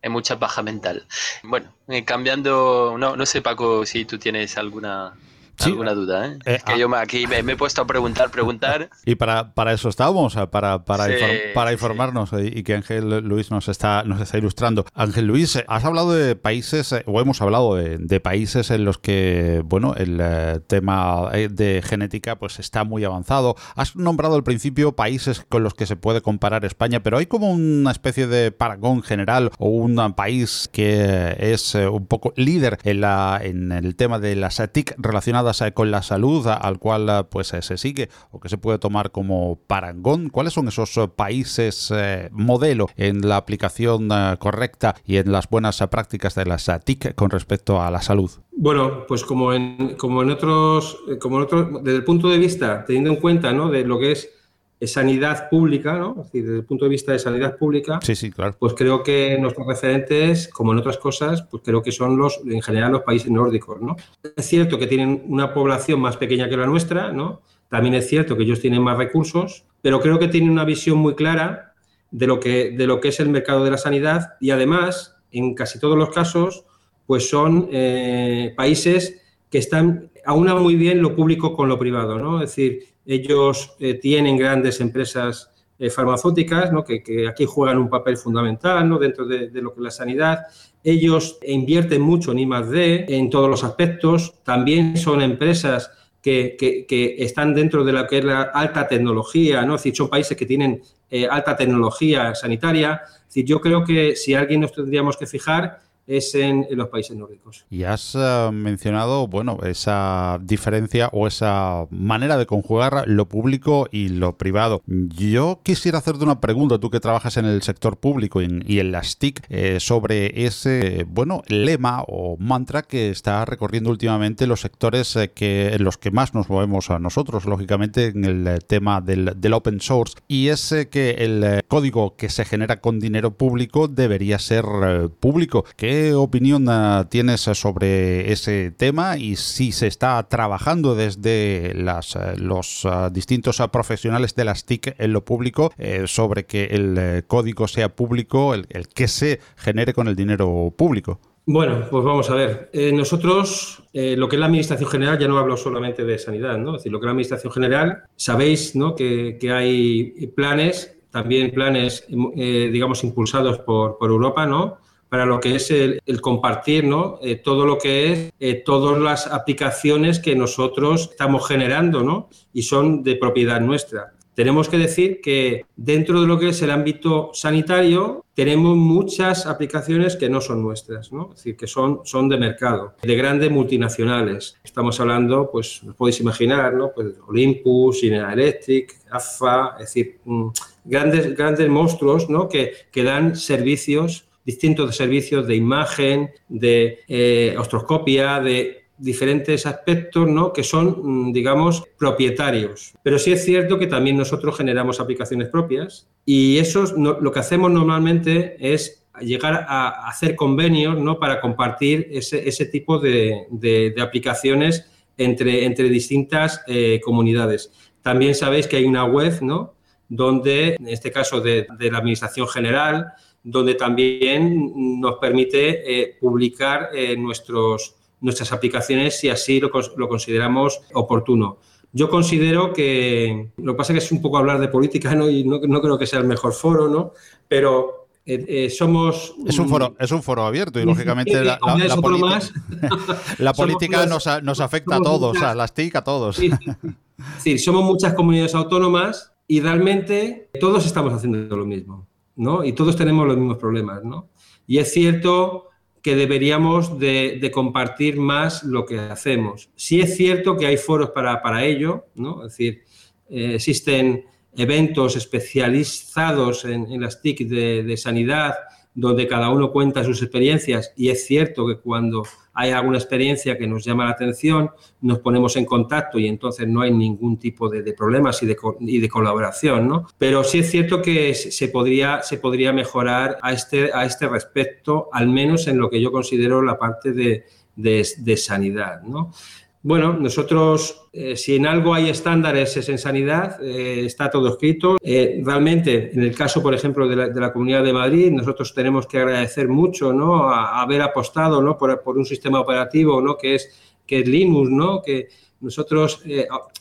es mucha paja mental. Bueno, eh, cambiando, no, no sé, Paco, si tú tienes alguna Sí. alguna duda, ¿eh? eh que ah. yo me, aquí me, me, he puesto a preguntar, preguntar. <laughs> Y para, para eso estábamos, para, para, sí, inform, para informarnos sí. y que Ángel Luis nos está, nos está ilustrando. Ángel Luis, has hablado de países, o hemos hablado de, de países en los que, bueno, el eh, tema de genética pues está muy avanzado. Has nombrado al principio países con los que se puede comparar España, pero hay como una especie de paragón general o un país que es eh, un poco líder en, la, en el tema de las TIC relacionadas con la salud al cual pues se sigue o que se puede tomar como parangón? ¿Cuáles son esos países eh, modelo en la aplicación eh, correcta y en las buenas prácticas de las TIC con respecto a la salud? Bueno, pues como en, como en otros, como en otros, desde el punto de vista, teniendo en cuenta ¿no? de lo que es sanidad pública, ¿no? Es decir, desde el punto de vista de sanidad pública, sí, sí, claro. pues creo que nuestros referentes, como en otras cosas, pues creo que son los, en general, los países nórdicos, ¿no? Es cierto que tienen una población más pequeña que la nuestra, ¿no? También es cierto que ellos tienen más recursos, pero creo que tienen una visión muy clara de lo que, de lo que es el mercado de la sanidad y además, en casi todos los casos, pues son países que están aúnan muy bien lo público con lo privado, ¿no? Es decir, ellos tienen grandes empresas farmacéuticas, ¿no? que, aquí juegan un papel fundamental dentro de, lo que es la sanidad. Ellos invierten mucho en I+.D. en todos los aspectos. También son empresas que, están dentro de lo que es la alta tecnología, son países que tienen eh, alta tecnología sanitaria. Yo creo que si alguien nos tendríamos que fijar es en, los países nórdicos. Y has eh, mencionado, bueno, esa diferencia o esa manera de conjugar lo público y lo privado. Yo quisiera hacerte una pregunta, tú que trabajas en el sector público y en, las TIC, eh, sobre ese, bueno, lema o mantra que está recorriendo últimamente los sectores eh, que, en los que más nos movemos a nosotros, lógicamente, en el tema del, del open source, y es que el código que se genera con dinero público debería ser público. Que ¿Qué opinión ah, tienes sobre ese tema y si se está trabajando desde las, eh, los ah, distintos ah, profesionales de las TIC en lo público eh, sobre que el eh, código sea público, el, que se genere con el dinero público? Bueno, pues vamos a ver. nosotros, lo que es la Administración General, ya no hablo solamente de sanidad, ¿no? Es decir, lo que es la Administración General, sabéis ¿no? que, hay planes, también planes, digamos, impulsados por Europa, ¿no? Para lo que es el, compartir ¿no? Eh, todo lo que es eh, todas las aplicaciones que nosotros estamos generando ¿no? y son de propiedad nuestra. Tenemos que decir que dentro de lo que es el ámbito sanitario tenemos muchas aplicaciones que no son nuestras, ¿no? es decir, que son, son de mercado, de grandes multinacionales. Estamos hablando, pues, os podéis imaginar, ¿no? pues, Olympus, General Electric, AFA, es decir, mm, grandes, grandes monstruos ¿no? que, que dan servicios distintos servicios de imagen, de eh, ostroscopia, de diferentes aspectos ¿no? que son, mm, digamos, propietarios. Pero sí es cierto que también nosotros generamos aplicaciones propias y eso lo que hacemos normalmente es llegar a hacer convenios ¿no? para compartir ese, tipo de, aplicaciones entre, entre distintas eh, comunidades. También sabéis que hay una web, ¿no? donde, en este caso de, de la Administración General, donde también nos permite eh, publicar eh, nuestros, nuestras aplicaciones si así lo, consideramos oportuno. Yo considero que lo que pasa es que es un poco hablar de política ¿no? y no, creo que sea el mejor foro, ¿no? pero eh, somos... Es un foro, es un foro abierto y lógicamente la, política <laughs> nos, nos, afecta a todos, a las TIC a todos. Sí, somos muchas comunidades autónomas y realmente todos estamos haciendo lo mismo. Y todos tenemos los mismos problemas, ¿no? Y es cierto que deberíamos de, compartir más lo que hacemos. Sí es cierto que hay foros para, ello, ¿no? Es decir, eh, existen eventos especializados en, las TIC de sanidad donde cada uno cuenta sus experiencias y es cierto que cuando hay alguna experiencia que nos llama la atención, nos ponemos en contacto y entonces no hay ningún tipo de, problemas y de, y de, colaboración, ¿no? Pero sí es cierto que se podría, se podría mejorar a este, a este respecto, al menos en lo que yo considero la parte de, de sanidad, ¿no? Bueno, nosotros, eh, si en algo hay estándares es en sanidad, eh, está todo escrito. Eh, realmente, en el caso, por ejemplo, de la, Comunidad de Madrid, nosotros tenemos que agradecer mucho ¿no? a, haber apostado ¿no? por, un sistema operativo ¿no? que, es, que es Linux, ¿no? que nosotros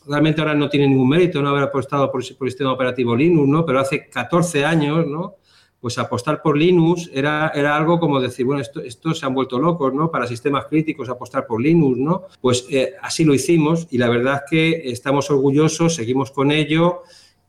realmente ahora no tiene ningún mérito no haber apostado por, por el sistema operativo Linux, ¿no? pero hace 14 años, ¿no? Pues apostar por Linux era, era algo como decir, bueno, estos esto se han vuelto locos, ¿no? Para sistemas críticos apostar por Linux, ¿no? Pues eh, así lo hicimos y la verdad es que estamos orgullosos, seguimos con ello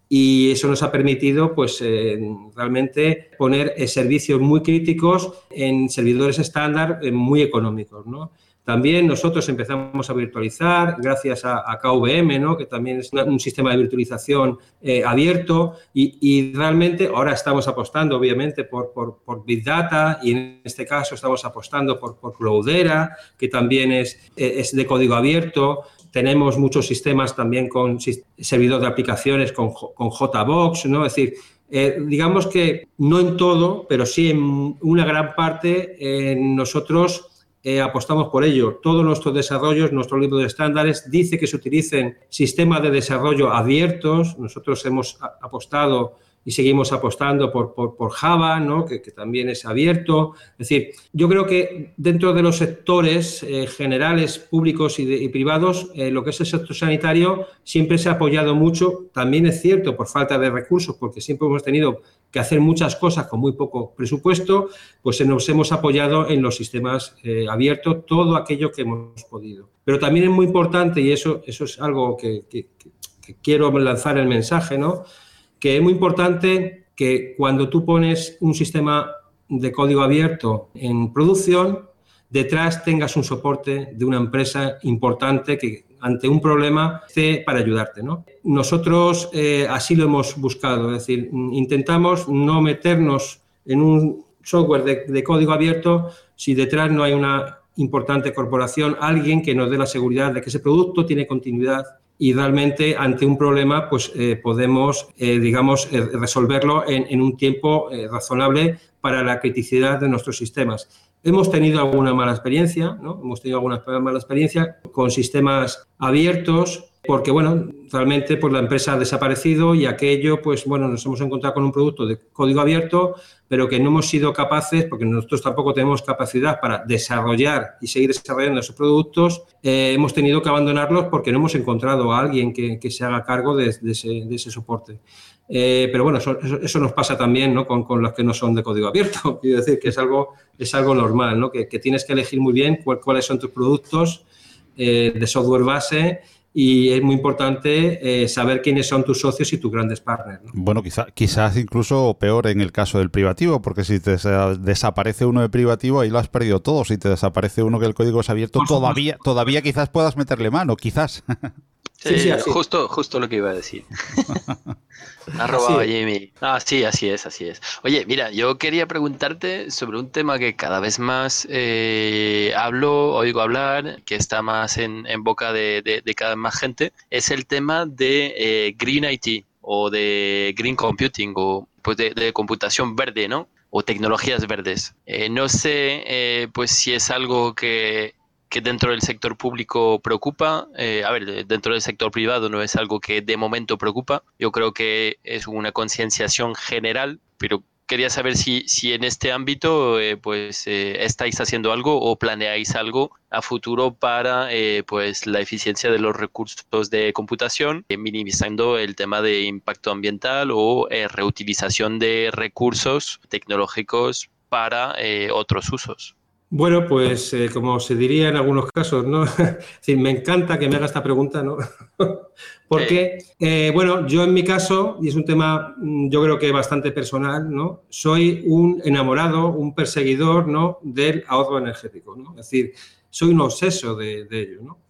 y eso nos ha permitido pues eh, realmente poner eh, servicios muy críticos en servidores estándar muy económicos, ¿no? También nosotros empezamos a virtualizar gracias a, KVM, ¿no? que también es un sistema de virtualización eh, abierto y, realmente ahora estamos apostando obviamente por, por, Big Data y en este caso estamos apostando por, Cloudera, que también es, eh, es de código abierto. Tenemos muchos sistemas también con servidor de aplicaciones con, con JBox, ¿no? es decir, eh, digamos que no en todo, pero sí en una gran parte nosotros eh, apostamos por ello. Todos nuestros desarrollos, nuestro libro de estándares dice que se utilicen sistemas de desarrollo abiertos. Nosotros hemos apostado y seguimos apostando por, por, Java, ¿no? que, también es abierto. Es decir, yo creo que dentro de los sectores eh, generales, públicos y, privados, eh, lo que es el sector sanitario siempre se ha apoyado mucho. También es cierto por falta de recursos, porque siempre hemos tenido que hacer muchas cosas con muy poco presupuesto, pues nos hemos apoyado en los sistemas eh, abiertos, todo aquello que hemos podido. Pero también es muy importante, y eso, eso es algo que, que quiero lanzar el mensaje, ¿no? Que es muy importante que cuando tú pones un sistema de código abierto en producción, detrás tengas un soporte de una empresa importante que ante un problema esté para ayudarte. ¿no? Nosotros eh, así lo hemos buscado, es decir, intentamos no meternos en un software de, de código abierto si detrás no hay una importante corporación, alguien que nos dé la seguridad de que ese producto tiene continuidad y realmente ante un problema pues eh, podemos, eh, digamos, eh, resolverlo en, un tiempo razonable para la criticidad de nuestros sistemas. Hemos tenido alguna mala experiencia, ¿no? Hemos tenido alguna mala experiencia con sistemas abiertos porque bueno, realmente pues la empresa ha desaparecido y aquello, pues bueno, nos hemos encontrado con un producto de código abierto, pero que no hemos sido capaces, porque nosotros tampoco tenemos capacidad para desarrollar y seguir desarrollando esos productos, eh, hemos tenido que abandonarlos porque no hemos encontrado a alguien que, se haga cargo de, ese, soporte. Eh, pero bueno, eso, nos pasa también ¿no? con, los que no son de código abierto. <laughs> Quiero decir que es algo, es algo normal, ¿no? que, tienes que elegir muy bien cuáles son tus productos eh, de software base y es muy importante eh, saber quiénes son tus socios y tus grandes partners. Bueno, quizás incluso peor en el caso del privativo, porque si te desaparece uno de privativo, ahí lo has perdido todo. Si te desaparece uno que el código es abierto, todavía, todavía quizás puedas meterle mano, quizás. Sí, sí, justo, justo lo que iba a decir. <laughs> robado Jamie. Ah, sí, así es, así es. Oye, mira, yo quería preguntarte sobre un tema que cada vez más eh, hablo, oigo hablar, que está más en, boca de, cada vez más gente, es el tema de eh, Green IT o de Green Computing o pues de, computación verde, ¿no? O tecnologías verdes. Eh, no sé, pues si es algo que que dentro del sector público preocupa. Eh, a ver, dentro del sector privado no es algo que de momento preocupa. Yo creo que es una concienciación general, pero quería saber si, si en este ámbito eh, pues eh, estáis haciendo algo o planeáis algo a futuro para pues la eficiencia de los recursos de computación, minimizando el tema de impacto ambiental o reutilización de recursos tecnológicos para otros usos. Bueno, pues eh, como se diría en algunos casos, ¿no? <laughs> sí, me encanta que me haga esta pregunta, ¿no? <laughs> Porque, eh, bueno, yo en mi caso, y es un tema mm, yo creo que bastante personal, ¿no? Soy un enamorado, un perseguidor, ¿no? Del ahorro energético, ¿no? Es decir, soy un obseso de, ello, ¿no?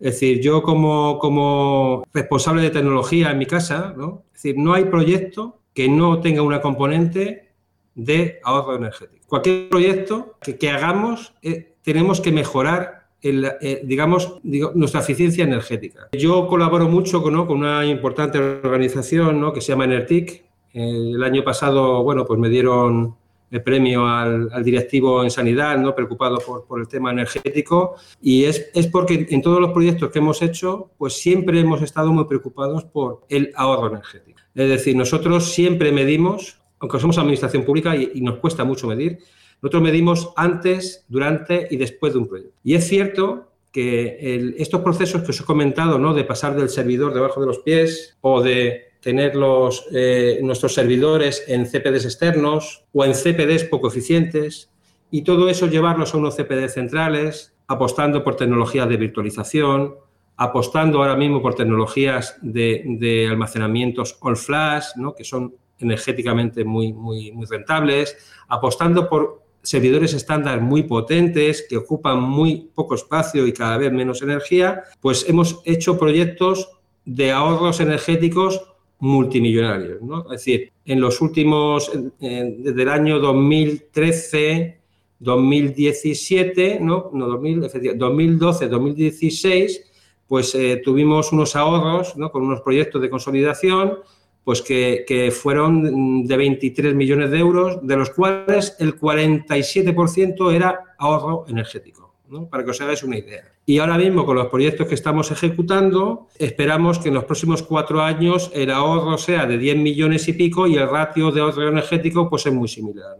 Es decir, yo como, como responsable de tecnología en mi casa, ¿no? Es decir, no hay proyecto que no tenga una componente de ahorro energético cualquier proyecto que, hagamos, eh, tenemos que mejorar eh, digamos, nuestra eficiencia energética. Yo colaboro mucho con, una importante organización que se llama Enertic. el año pasado, bueno, pues me dieron el premio al, directivo en sanidad, preocupado por, el tema energético. Y es, es, porque en todos los proyectos que hemos hecho, pues siempre hemos estado muy preocupados por el ahorro energético. Es decir, nosotros siempre medimos aunque somos administración pública y, nos cuesta mucho medir, nosotros medimos antes, durante y después de un proyecto. Y es cierto que estos procesos que os he comentado, ¿no? de pasar del servidor debajo de los pies o de tener los, eh, nuestros servidores en CPDs externos o en CPDs poco eficientes y todo eso llevarlos a unos CPDs centrales, apostando por tecnologías de virtualización, apostando ahora mismo por tecnologías de, de almacenamientos all flash, ¿no? que son energéticamente muy, muy, rentables, apostando por servidores estándar muy potentes que ocupan muy poco espacio y cada vez menos energía, pues hemos hecho proyectos de ahorros energéticos multimillonarios. ¿no? Es decir, en los últimos, desde el año 2013, 2017, no, no 2012, 2016, pues eh, tuvimos unos ahorros ¿no? con unos proyectos de consolidación pues que, fueron de 23 millones de euros, de los cuales el 47% era ahorro energético. para que os hagáis una idea. Y ahora mismo, con los proyectos que estamos ejecutando, esperamos que en los próximos cuatro años el ahorro sea de 10 millones y pico y el ratio de ahorro energético pues es muy similar.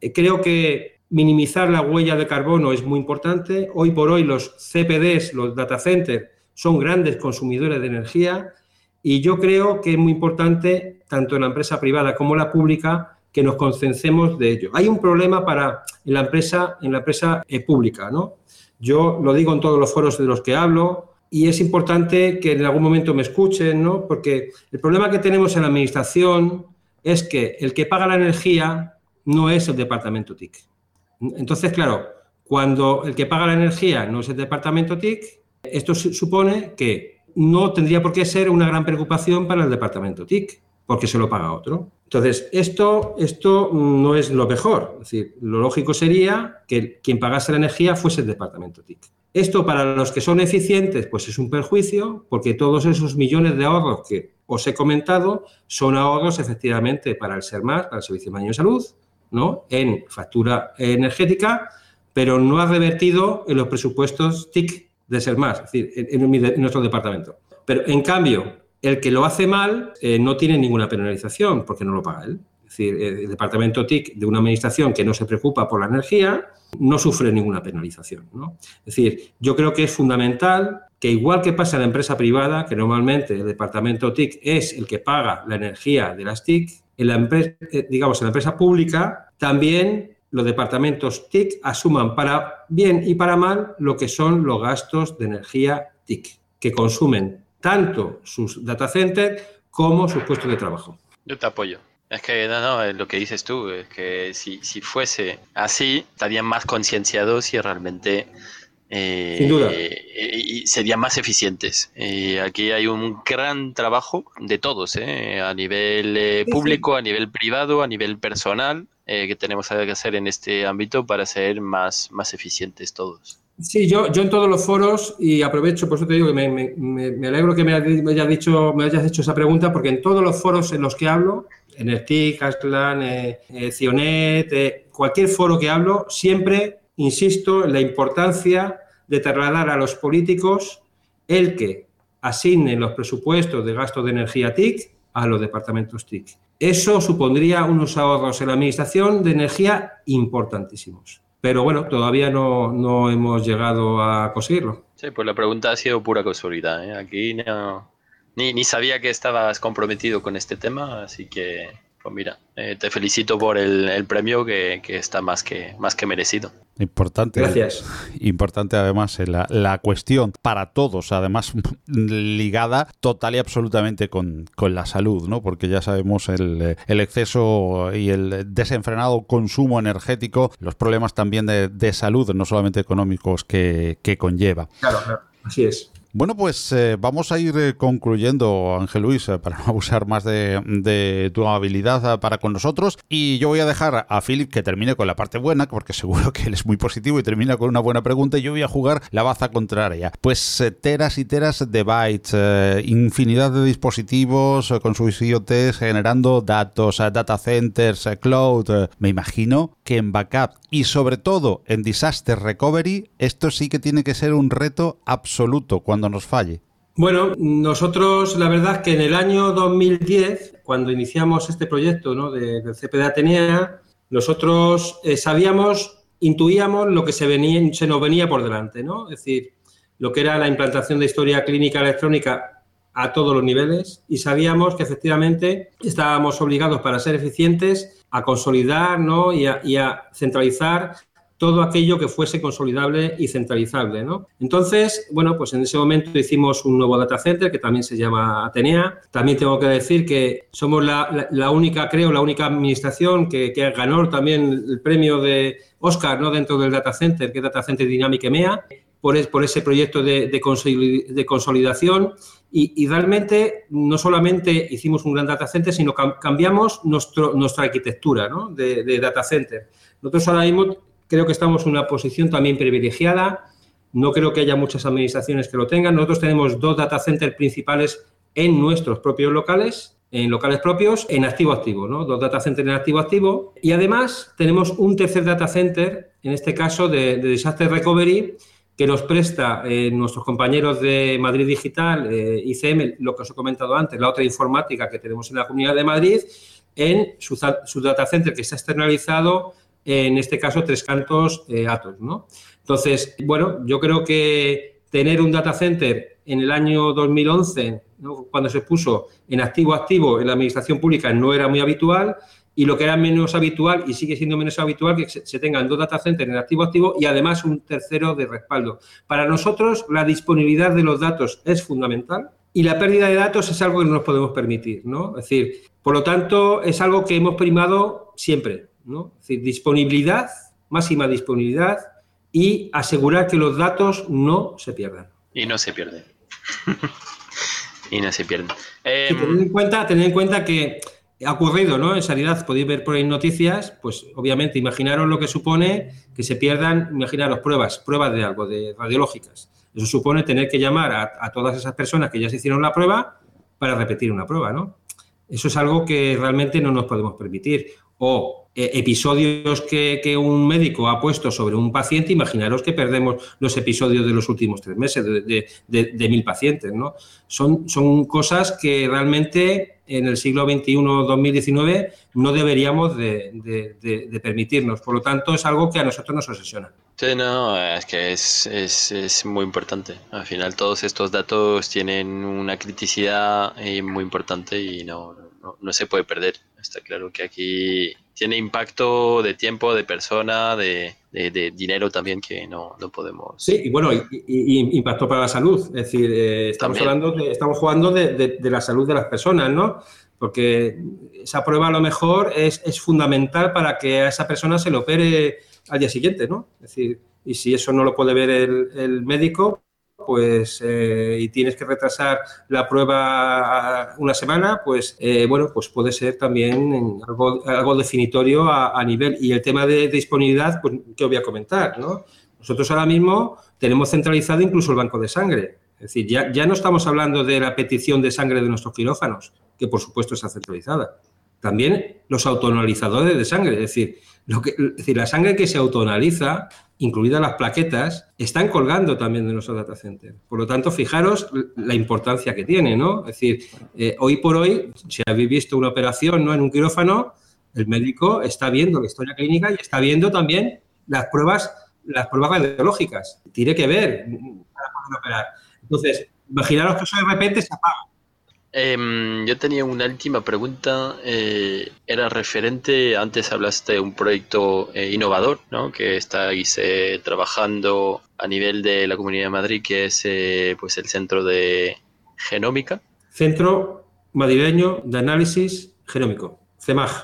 Eh, creo que minimizar la huella de carbono es muy importante. Hoy por hoy los CPDs, los data centers, son grandes consumidores de energía y yo creo que es muy importante, tanto en la empresa privada como en la pública, que nos concentremos de ello. Hay un problema para en la empresa, en la empresa eh, pública, ¿no? Yo lo digo en todos los foros de los que hablo y es importante que en algún momento me escuchen, ¿no? Porque el problema que tenemos en la administración es que el que paga la energía no es el departamento TIC. Entonces, claro, cuando el que paga la energía no es el departamento TIC, esto supone que no tendría por qué ser una gran preocupación para el departamento TIC, porque se lo paga otro. Entonces, esto, esto no es lo mejor. Decir, lo lógico sería que quien pagase la energía fuese el departamento TIC. Esto para los que son eficientes, pues es un perjuicio, porque todos esos millones de ahorros que os he comentado son ahorros efectivamente para el SERMAS, para el Servicio de Salud, ¿no? en factura energética, pero no ha revertido en los presupuestos TIC de SERMAS, es decir, en nuestro departamento. Pero en cambio, el que lo hace mal eh, no tiene ninguna penalización porque no lo paga él. Es decir, el departamento TIC de una administración que no se preocupa por la energía no sufre ninguna penalización. Es decir, yo creo que es fundamental que igual que pasa en la empresa privada, que normalmente el departamento TIC es el que paga la energía de las TIC, en la empresa, eh, digamos, en la empresa pública también los departamentos TIC asuman para bien y para mal lo que son los gastos de energía TIC, que consumen tanto sus data centers como sus puestos de trabajo. Yo te apoyo. Es que no, no, lo que dices tú, es que si, si fuese así, estarían más concienciados y realmente eh, Sin duda. y serían más eficientes. Y aquí hay un gran trabajo de todos, ¿eh? a nivel eh, público, a nivel privado, a nivel personal, que tenemos que hacer en este ámbito para ser más, más eficientes todos. Sí, yo, yo en todos los foros, y aprovecho, por eso te digo que me, alegro que me hayas, dicho, me hayas hecho esa pregunta, porque en todos los foros en los que hablo, en el TIC, Asclan, eh, eh, Cionet, eh, cualquier foro que hablo, siempre insisto en la importancia de trasladar a los políticos el que asignen los presupuestos de gasto de energía TIC a los departamentos TIC. Eso supondría unos ahorros en la administración de energía importantísimos. Pero bueno, todavía no, no hemos llegado a conseguirlo. Sí, pues la pregunta ha sido pura casualidad. ¿eh? Aquí no, ni, ni sabía que estabas comprometido con este tema, así que pues mira, eh, te felicito por el, premio que, está más que, más que merecido. Importante. Gracias. Importante además eh, la, la cuestión para todos, además <laughs> ligada total y absolutamente con, la salud, ¿no? Porque ya sabemos el, el, exceso y el desenfrenado consumo energético, los problemas también de, de salud, no solamente económicos, que, que conlleva. Claro, claro. Así es. Bueno, pues eh, vamos a ir eh, concluyendo, Ángel Luis, eh, para <laughs> no abusar más de, tu habilidad para con nosotros. Y yo voy a dejar a Philip que termine con la parte buena, porque <laughs> seguro que él es muy positivo y termina con una buena pregunta. Y yo voy a jugar la baza contraria. Pues teras y teras de bytes, infinidad de dispositivos con sus IoTs generando datos, data centers, cloud. me imagino que en backup y sobre todo en disaster recovery, esto sí que tiene que ser un reto absoluto cuando nos falle? Bueno, nosotros la verdad que en el año 2010, cuando iniciamos este proyecto ¿no? de, del CPD Atenea, nosotros eh, sabíamos, intuíamos lo que se, venía, se nos venía por delante, ¿no? Es decir, lo que era la implantación de historia clínica electrónica a todos los niveles y sabíamos que efectivamente estábamos obligados para ser eficientes a consolidar ¿no? y, a, centralizar todo aquello que fuese consolidable y centralizable. ¿no? Entonces, bueno, pues en ese momento hicimos un nuevo data center que también se llama Atenea. También tengo que decir que somos la, única, creo, la única administración que, ganó también el premio de Oscar ¿no? dentro del data center, que es Data Center Dynamic EMEA, por, por ese proyecto de, de, consolidación. Y, realmente no solamente hicimos un gran data center, sino cambiamos nuestro, nuestra arquitectura ¿no? de, de data center. Nosotros ahora mismo Creo que estamos en una posición también privilegiada. No creo que haya muchas administraciones que lo tengan. Nosotros tenemos dos data centers principales en nuestros propios locales, en locales propios, en activo-activo, ¿no? Dos data centers en activo-activo. Y además tenemos un tercer data center en este caso, de, Disaster Recovery, que nos presta eh, nuestros compañeros de Madrid Digital, eh, ICM, lo que os he comentado antes, la otra informática que tenemos en la Comunidad de Madrid, en su, data center que está externalizado, en este caso, Tres Cantos eh, Atos. ¿no? Entonces, bueno, yo creo que tener un data center en el año 2011, cuando se puso en activo-activo en la administración pública, no era muy habitual y lo que era menos habitual y sigue siendo menos habitual que se, tengan dos data centers en activo-activo y además un tercero de respaldo. Para nosotros la disponibilidad de los datos es fundamental y la pérdida de datos es algo que no nos podemos permitir, ¿no? Es decir, por lo tanto, es algo que hemos primado siempre, ¿no? Es decir, disponibilidad, máxima disponibilidad y asegurar que los datos no se pierdan. Y no se pierden. <laughs> y no se pierden. en cuenta, tener en cuenta que ha ocurrido, ¿no? En sanidad podéis ver por ahí noticias, pues obviamente imaginaros lo que supone que se pierdan, imaginaros pruebas, pruebas de algo, de radiológicas. Eso supone tener que llamar a, todas esas personas que ya se hicieron la prueba para repetir una prueba, ¿no? Eso es algo que realmente no nos podemos permitir. O episodios que, un médico ha puesto sobre un paciente, imaginaros que perdemos los episodios de los últimos tres meses de, mil pacientes, ¿no? Son, son cosas que realmente en el siglo XXI-2019 no deberíamos de, permitirnos. Por lo tanto, es algo que a nosotros nos obsesiona. Sí, no, es que es, es, muy importante. Al final todos estos datos tienen una criticidad eh, muy importante y no, no, se puede perder. Está claro que aquí tiene impacto de tiempo, de persona, de, dinero también que no, no podemos. Sí, y bueno, y, impacto para la salud. Es decir, eh, estamos hablando de, estamos jugando de, la salud de las personas, ¿no? Porque esa prueba a lo mejor es, es fundamental para que a esa persona se le opere al día siguiente, ¿no? Es decir, y si eso no lo puede ver el, el médico, pues eh, y tienes que retrasar la prueba una semana, pues eh, bueno, pues puede ser también algo, definitorio a, nivel. Y el tema de, disponibilidad, pues os voy a comentar, ¿no? Nosotros ahora mismo tenemos centralizado incluso el banco de sangre. Es decir, ya, ya no estamos hablando de la petición de sangre de nuestros quirófanos, que por supuesto está centralizada. También los autoanalizadores de sangre, es decir, lo que, decir, la sangre que se autoanaliza incluidas las plaquetas, están colgando también de nuestro data center. Por lo tanto, fijaros la importancia que tiene, ¿no? Es decir, eh, hoy por hoy, si habéis visto una operación ¿no? en un quirófano, el médico está viendo la historia clínica y está viendo también las pruebas, las pruebas radiológicas. Tiene que ver para poder operar. Entonces, imaginaros que eso de repente se apaga. Em, yo tenía una última pregunta. Eh, era referente, antes hablaste de un proyecto eh, innovador, ¿no? Que estáis eh, trabajando a nivel de la Comunidad de Madrid, que es pues el Centro de Genómica. Centro Madrileño de Análisis Genómico, CEMAG.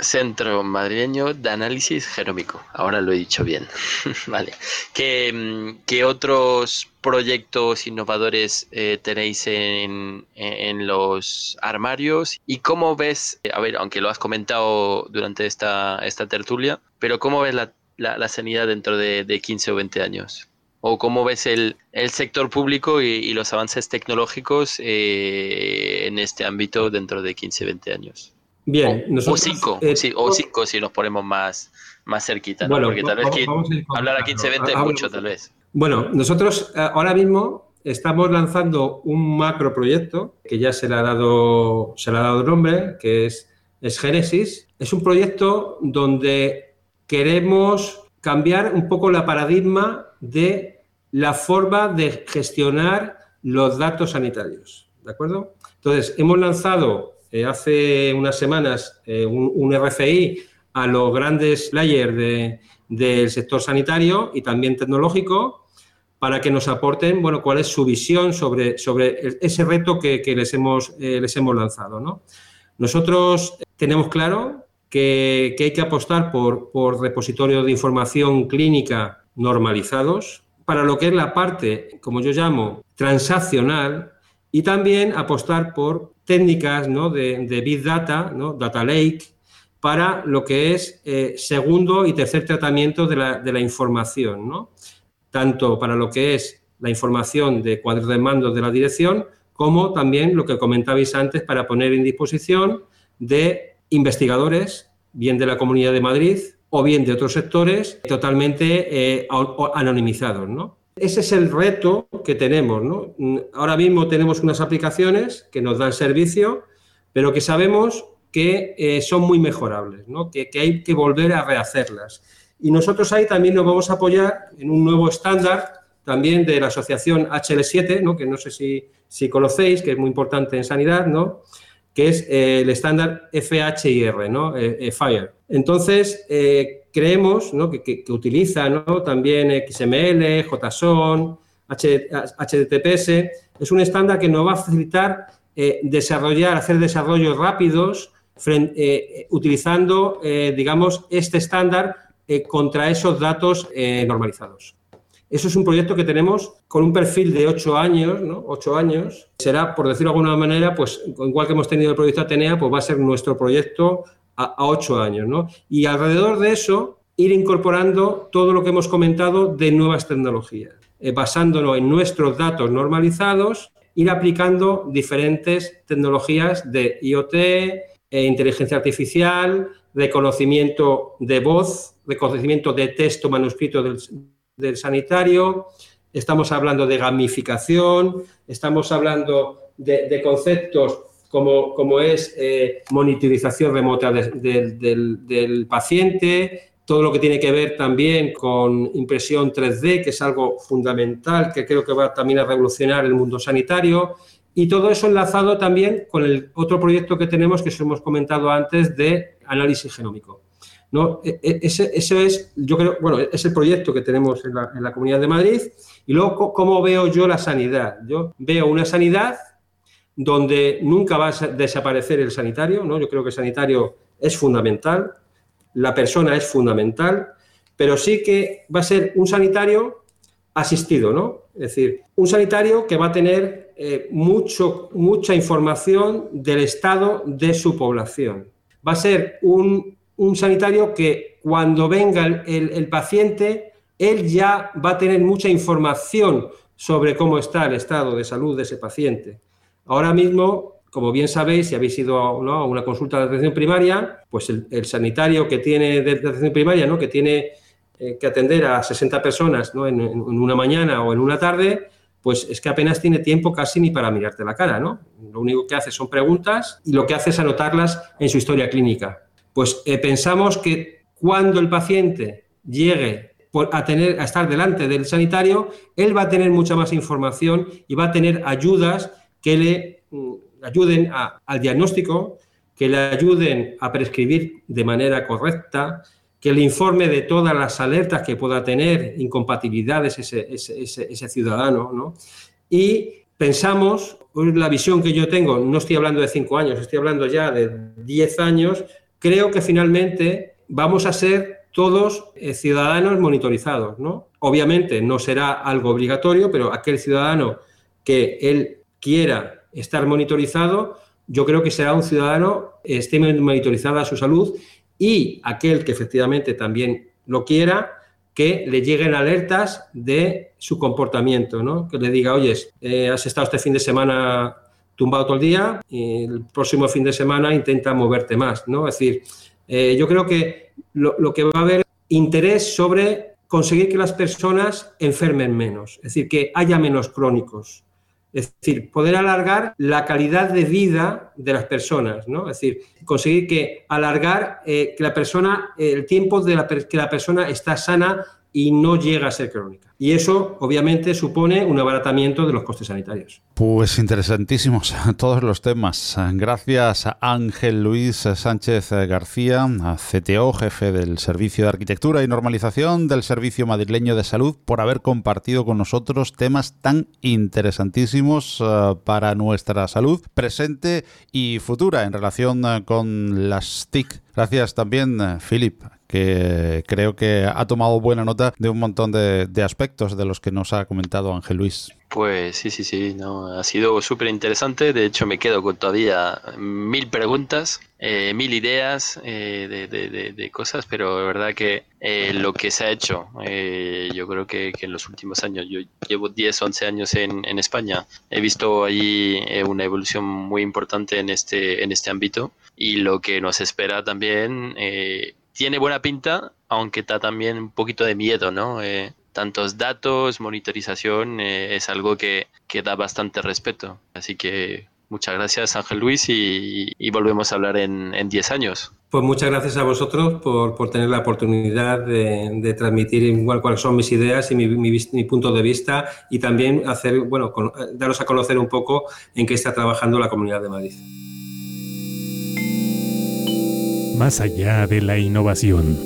Centro Madrileño de Análisis Genómico. Ahora lo he dicho bien. <laughs> vale. ¿Qué, mm, ¿Qué, otros proyectos innovadores eh, tenéis en, en, los armarios? ¿Y cómo ves, a ver, aunque lo has comentado durante esta, esta tertulia, pero cómo ves la, la, sanidad dentro de, de, 15 o 20 años? ¿O cómo ves el, el sector público y, los avances tecnológicos eh, en este ámbito dentro de 15 o 20 años? Bien, o, nosotros, cinco, eh, o cinco si nos ponemos más, más cerquita, ¿no? porque tal vez hablar a 15-20 es mucho, tal vez. Bueno, nosotros eh, ahora mismo estamos lanzando un macro proyecto que ya se le ha dado, se le ha dado nombre, que es, es Génesis. Es un proyecto donde queremos cambiar un poco la paradigma de la forma de gestionar los datos sanitarios. ¿De acuerdo? Entonces, hemos lanzado hace unas semanas eh, un, RFI a los grandes players del sector sanitario y también tecnológico para que nos aporten bueno, cuál es su visión sobre, sobre ese reto que, les, hemos, eh, les hemos lanzado. Nosotros tenemos claro que, que hay que apostar por, por repositorios de información clínica normalizados para lo que es la parte, como yo llamo, transaccional y también apostar por técnicas ¿no? de, Big Data, ¿no? Data Lake, para lo que es eh, segundo y tercer tratamiento de la, de la, información, ¿no? tanto para lo que es la información de cuadros de mando de la dirección, como también lo que comentabais antes para poner en disposición de investigadores, bien de la Comunidad de Madrid, o bien de otros sectores totalmente eh, anonimizados. ¿no? Ese es el reto que tenemos. Ahora mismo tenemos unas aplicaciones que nos dan servicio, pero que sabemos que eh, son muy mejorables, que, hay que volver a rehacerlas. Y nosotros ahí también nos vamos a apoyar en un nuevo estándar también de la asociación HL7, ¿no? que no sé si, conocéis, que es muy importante en sanidad, que es eh, el estándar FHIR, ¿no? Eh, eh, FIRE. Entonces, creemos ¿no? que, utiliza también XML, JSON, HTTPS. Es un estándar que nos va a facilitar desarrollar, hacer desarrollos rápidos utilizando, digamos, este estándar contra esos datos normalizados. Eso es un proyecto que tenemos con un perfil de ocho años, ¿no? Ocho años. Será, por decirlo de alguna manera, pues igual que hemos tenido el proyecto Atenea, pues va a ser nuestro proyecto a, ocho años, ¿no? Y alrededor de eso, ir incorporando todo lo que hemos comentado de nuevas tecnologías, eh, basándonos en nuestros datos normalizados, ir aplicando diferentes tecnologías de IoT, eh, inteligencia artificial, reconocimiento de voz, reconocimiento de texto manuscrito del, del sanitario, estamos hablando de gamificación, estamos hablando de, conceptos como, como es eh, monitorización remota del, paciente, todo lo que tiene que ver también con impresión 3D, que es algo fundamental, que creo que va también a revolucionar el mundo sanitario, y todo eso enlazado también con el otro proyecto que tenemos, que os hemos comentado antes, de análisis genómico. ¿no? E, e, ese, es, yo creo, bueno, es el proyecto que tenemos en la, Comunidad de Madrid. Y luego, ¿cómo veo yo la sanidad? Yo veo una sanidad donde nunca va a desaparecer el sanitario, ¿no? Yo creo que el sanitario es fundamental, la persona es fundamental, pero sí que va a ser un sanitario asistido, ¿no? Es decir, un sanitario que va a tener eh, mucho, mucha información del estado de su población. Va a ser un un sanitario que cuando venga el, paciente, él ya va a tener mucha información sobre cómo está el estado de salud de ese paciente. Ahora mismo, como bien sabéis, si habéis ido a una consulta de atención primaria, pues el, sanitario que tiene de, atención primaria, ¿no? que tiene eh, que atender a 60 personas en, una mañana o en una tarde, pues es que apenas tiene tiempo casi ni para mirarte la cara, ¿no? Lo único que hace son preguntas y lo que hace es anotarlas en su historia clínica. Pues eh, pensamos que cuando el paciente llegue a, tener, a estar delante del sanitario, él va a tener mucha más información y va a tener ayudas que le mm, ayuden al diagnóstico, que le ayuden a prescribir de manera correcta, que le informe de todas las alertas que pueda tener, incompatibilidades ese, ese ciudadano. ¿no? Y pensamos, la visión que yo tengo, no estoy hablando de cinco años, estoy hablando ya de diez años, creo que finalmente vamos a ser todos eh, ciudadanos monitorizados, ¿no? Obviamente no será algo obligatorio, pero aquel ciudadano que él quiera estar monitorizado, yo creo que será un ciudadano esté monitorizada su salud y aquel que efectivamente también lo quiera, que le lleguen alertas de su comportamiento, ¿no? Que le diga, oye, eh, has estado este fin de semana tumbado todo el día y el próximo fin de semana intenta moverte más, ¿no? Es decir, eh, yo creo que lo, que va a haber interés sobre conseguir que las personas enfermen menos, es decir, que haya menos crónicos. Es decir, poder alargar la calidad de vida de las personas, ¿no? Es decir, conseguir que alargar eh, que la persona, el tiempo de la, que la persona está sana y no llega a ser crónica. Y eso, obviamente, supone un abaratamiento de los costes sanitarios. Pues interesantísimos <laughs> todos los temas. Gracias a Ángel Luis Sánchez García, CTO, jefe del Servicio de Arquitectura y Normalización del Servicio Madrileño de Salud, por haber compartido con nosotros temas tan interesantísimos eh, para nuestra salud presente y futura en relación eh, con las TIC. Gracias también, eh, Philip, que creo que ha tomado buena nota de un montón de, aspectos de los que nos ha comentado Ángel Luis. Pues sí, sí, sí, no, ha sido súper interesante. De hecho, me quedo con todavía mil preguntas, eh, mil ideas eh, de, cosas, pero de verdad que eh, lo que se ha hecho, yo creo que, en los últimos años, yo llevo 10, 11 años en, en España, he visto ahí una evolución muy importante en este, en este ámbito y lo que nos espera también tiene buena pinta aunque está también un poquito de miedo, ¿no? Eh, tantos datos, monitorización, eh, es algo que, que, da bastante respeto. Así que muchas gracias Ángel Luis y, volvemos a hablar en 10 años. Pues muchas gracias a vosotros por, por tener la oportunidad de, transmitir igual cuáles son mis ideas y mi, punto de vista y también hacer, bueno, daros a conocer un poco en qué está trabajando la Comunidad de Madrid. Más allá de la innovación.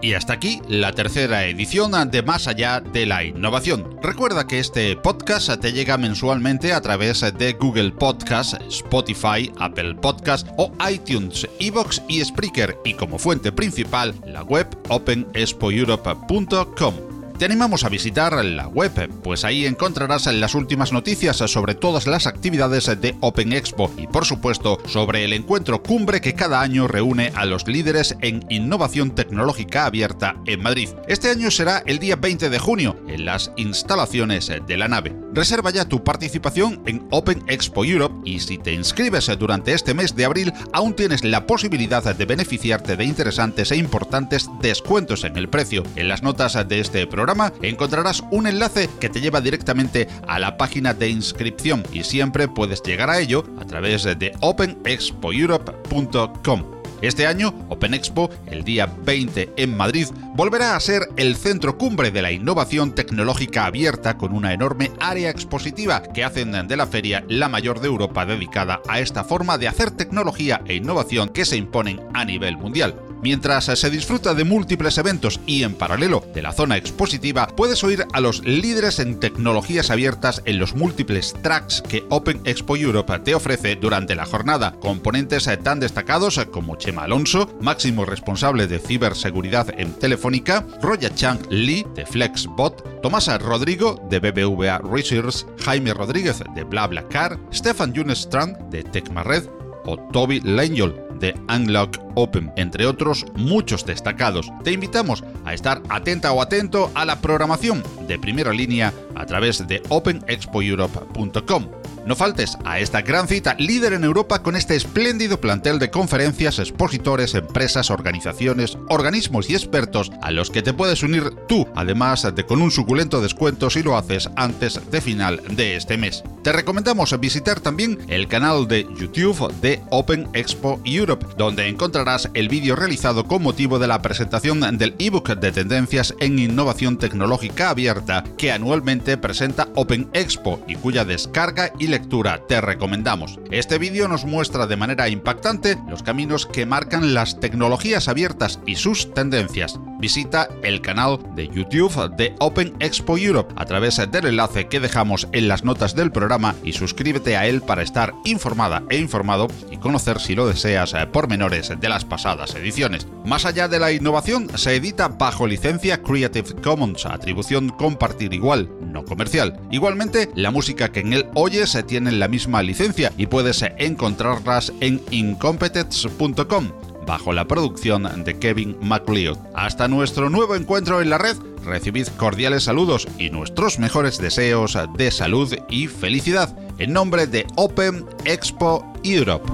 Y hasta aquí la tercera edición de Más allá de la innovación. Recuerda que este podcast te llega mensualmente a través de Google Podcast, Spotify, Apple Podcast o iTunes, Evox y Spreaker y como fuente principal la web openexpoeurope.com te animamos a visitar la web, pues ahí encontrarás las últimas noticias sobre todas las actividades de Open Expo y por supuesto sobre el encuentro cumbre que cada año reúne a los líderes en innovación tecnológica abierta en Madrid. Este año será el día 20 de junio en las instalaciones de la nave. Reserva ya tu participación en Open Expo Europe y si te inscribes durante este mes de abril aún tienes la posibilidad de beneficiarte de interesantes e importantes descuentos en el precio. En las notas de este programa encontrarás un enlace que te lleva directamente a la página de inscripción y siempre puedes llegar a ello a través de openexpoeurope.com. Este año, Open Expo, el día 20 en Madrid, volverá a ser el centro cumbre de la innovación tecnológica abierta con una enorme área expositiva que hacen de la feria la mayor de Europa dedicada a esta forma de hacer tecnología e innovación que se imponen a nivel mundial. Mientras se disfruta de múltiples eventos y en paralelo de la zona expositiva, puedes oír a los líderes en tecnologías abiertas en los múltiples tracks que Open Expo Europe te ofrece durante la jornada. Componentes tan destacados como Chema Alonso, máximo responsable de ciberseguridad en Telefónica, Roya Chang Lee de Flexbot, Tomás Rodrigo de BBVA Research, Jaime Rodríguez de BlaBlaCar, Stefan Junstrand de Tecmared o Toby Langel de Unlock Open, entre otros muchos destacados. Te invitamos a estar atenta o atento a la programación de primera línea a través de openexpoeurope.com. No faltes a esta gran cita líder en Europa con este espléndido plantel de conferencias, expositores, empresas, organizaciones, organismos y expertos a los que te puedes unir tú, además de con un suculento descuento si lo haces antes de final de este mes. Te recomendamos visitar también el canal de YouTube de Open Expo Europe, donde encontrarás el vídeo realizado con motivo de la presentación del ebook de tendencias en innovación tecnológica abierta que anualmente presenta Open Expo y cuya descarga y lectura te recomendamos. Este vídeo nos muestra de manera impactante los caminos que marcan las tecnologías abiertas y sus tendencias. Visita el canal de YouTube de Open Expo Europe a través del enlace que dejamos en las notas del programa y suscríbete a él para estar informada e informado y conocer si lo deseas pormenores de las pasadas ediciones. Más allá de la innovación, se edita bajo licencia Creative Commons, atribución compartir igual, no comercial. Igualmente, la música que en él oyes tienen la misma licencia y puedes encontrarlas en incompetence.com bajo la producción de Kevin MacLeod. Hasta nuestro nuevo encuentro en la red, recibid cordiales saludos y nuestros mejores deseos de salud y felicidad en nombre de Open Expo Europe.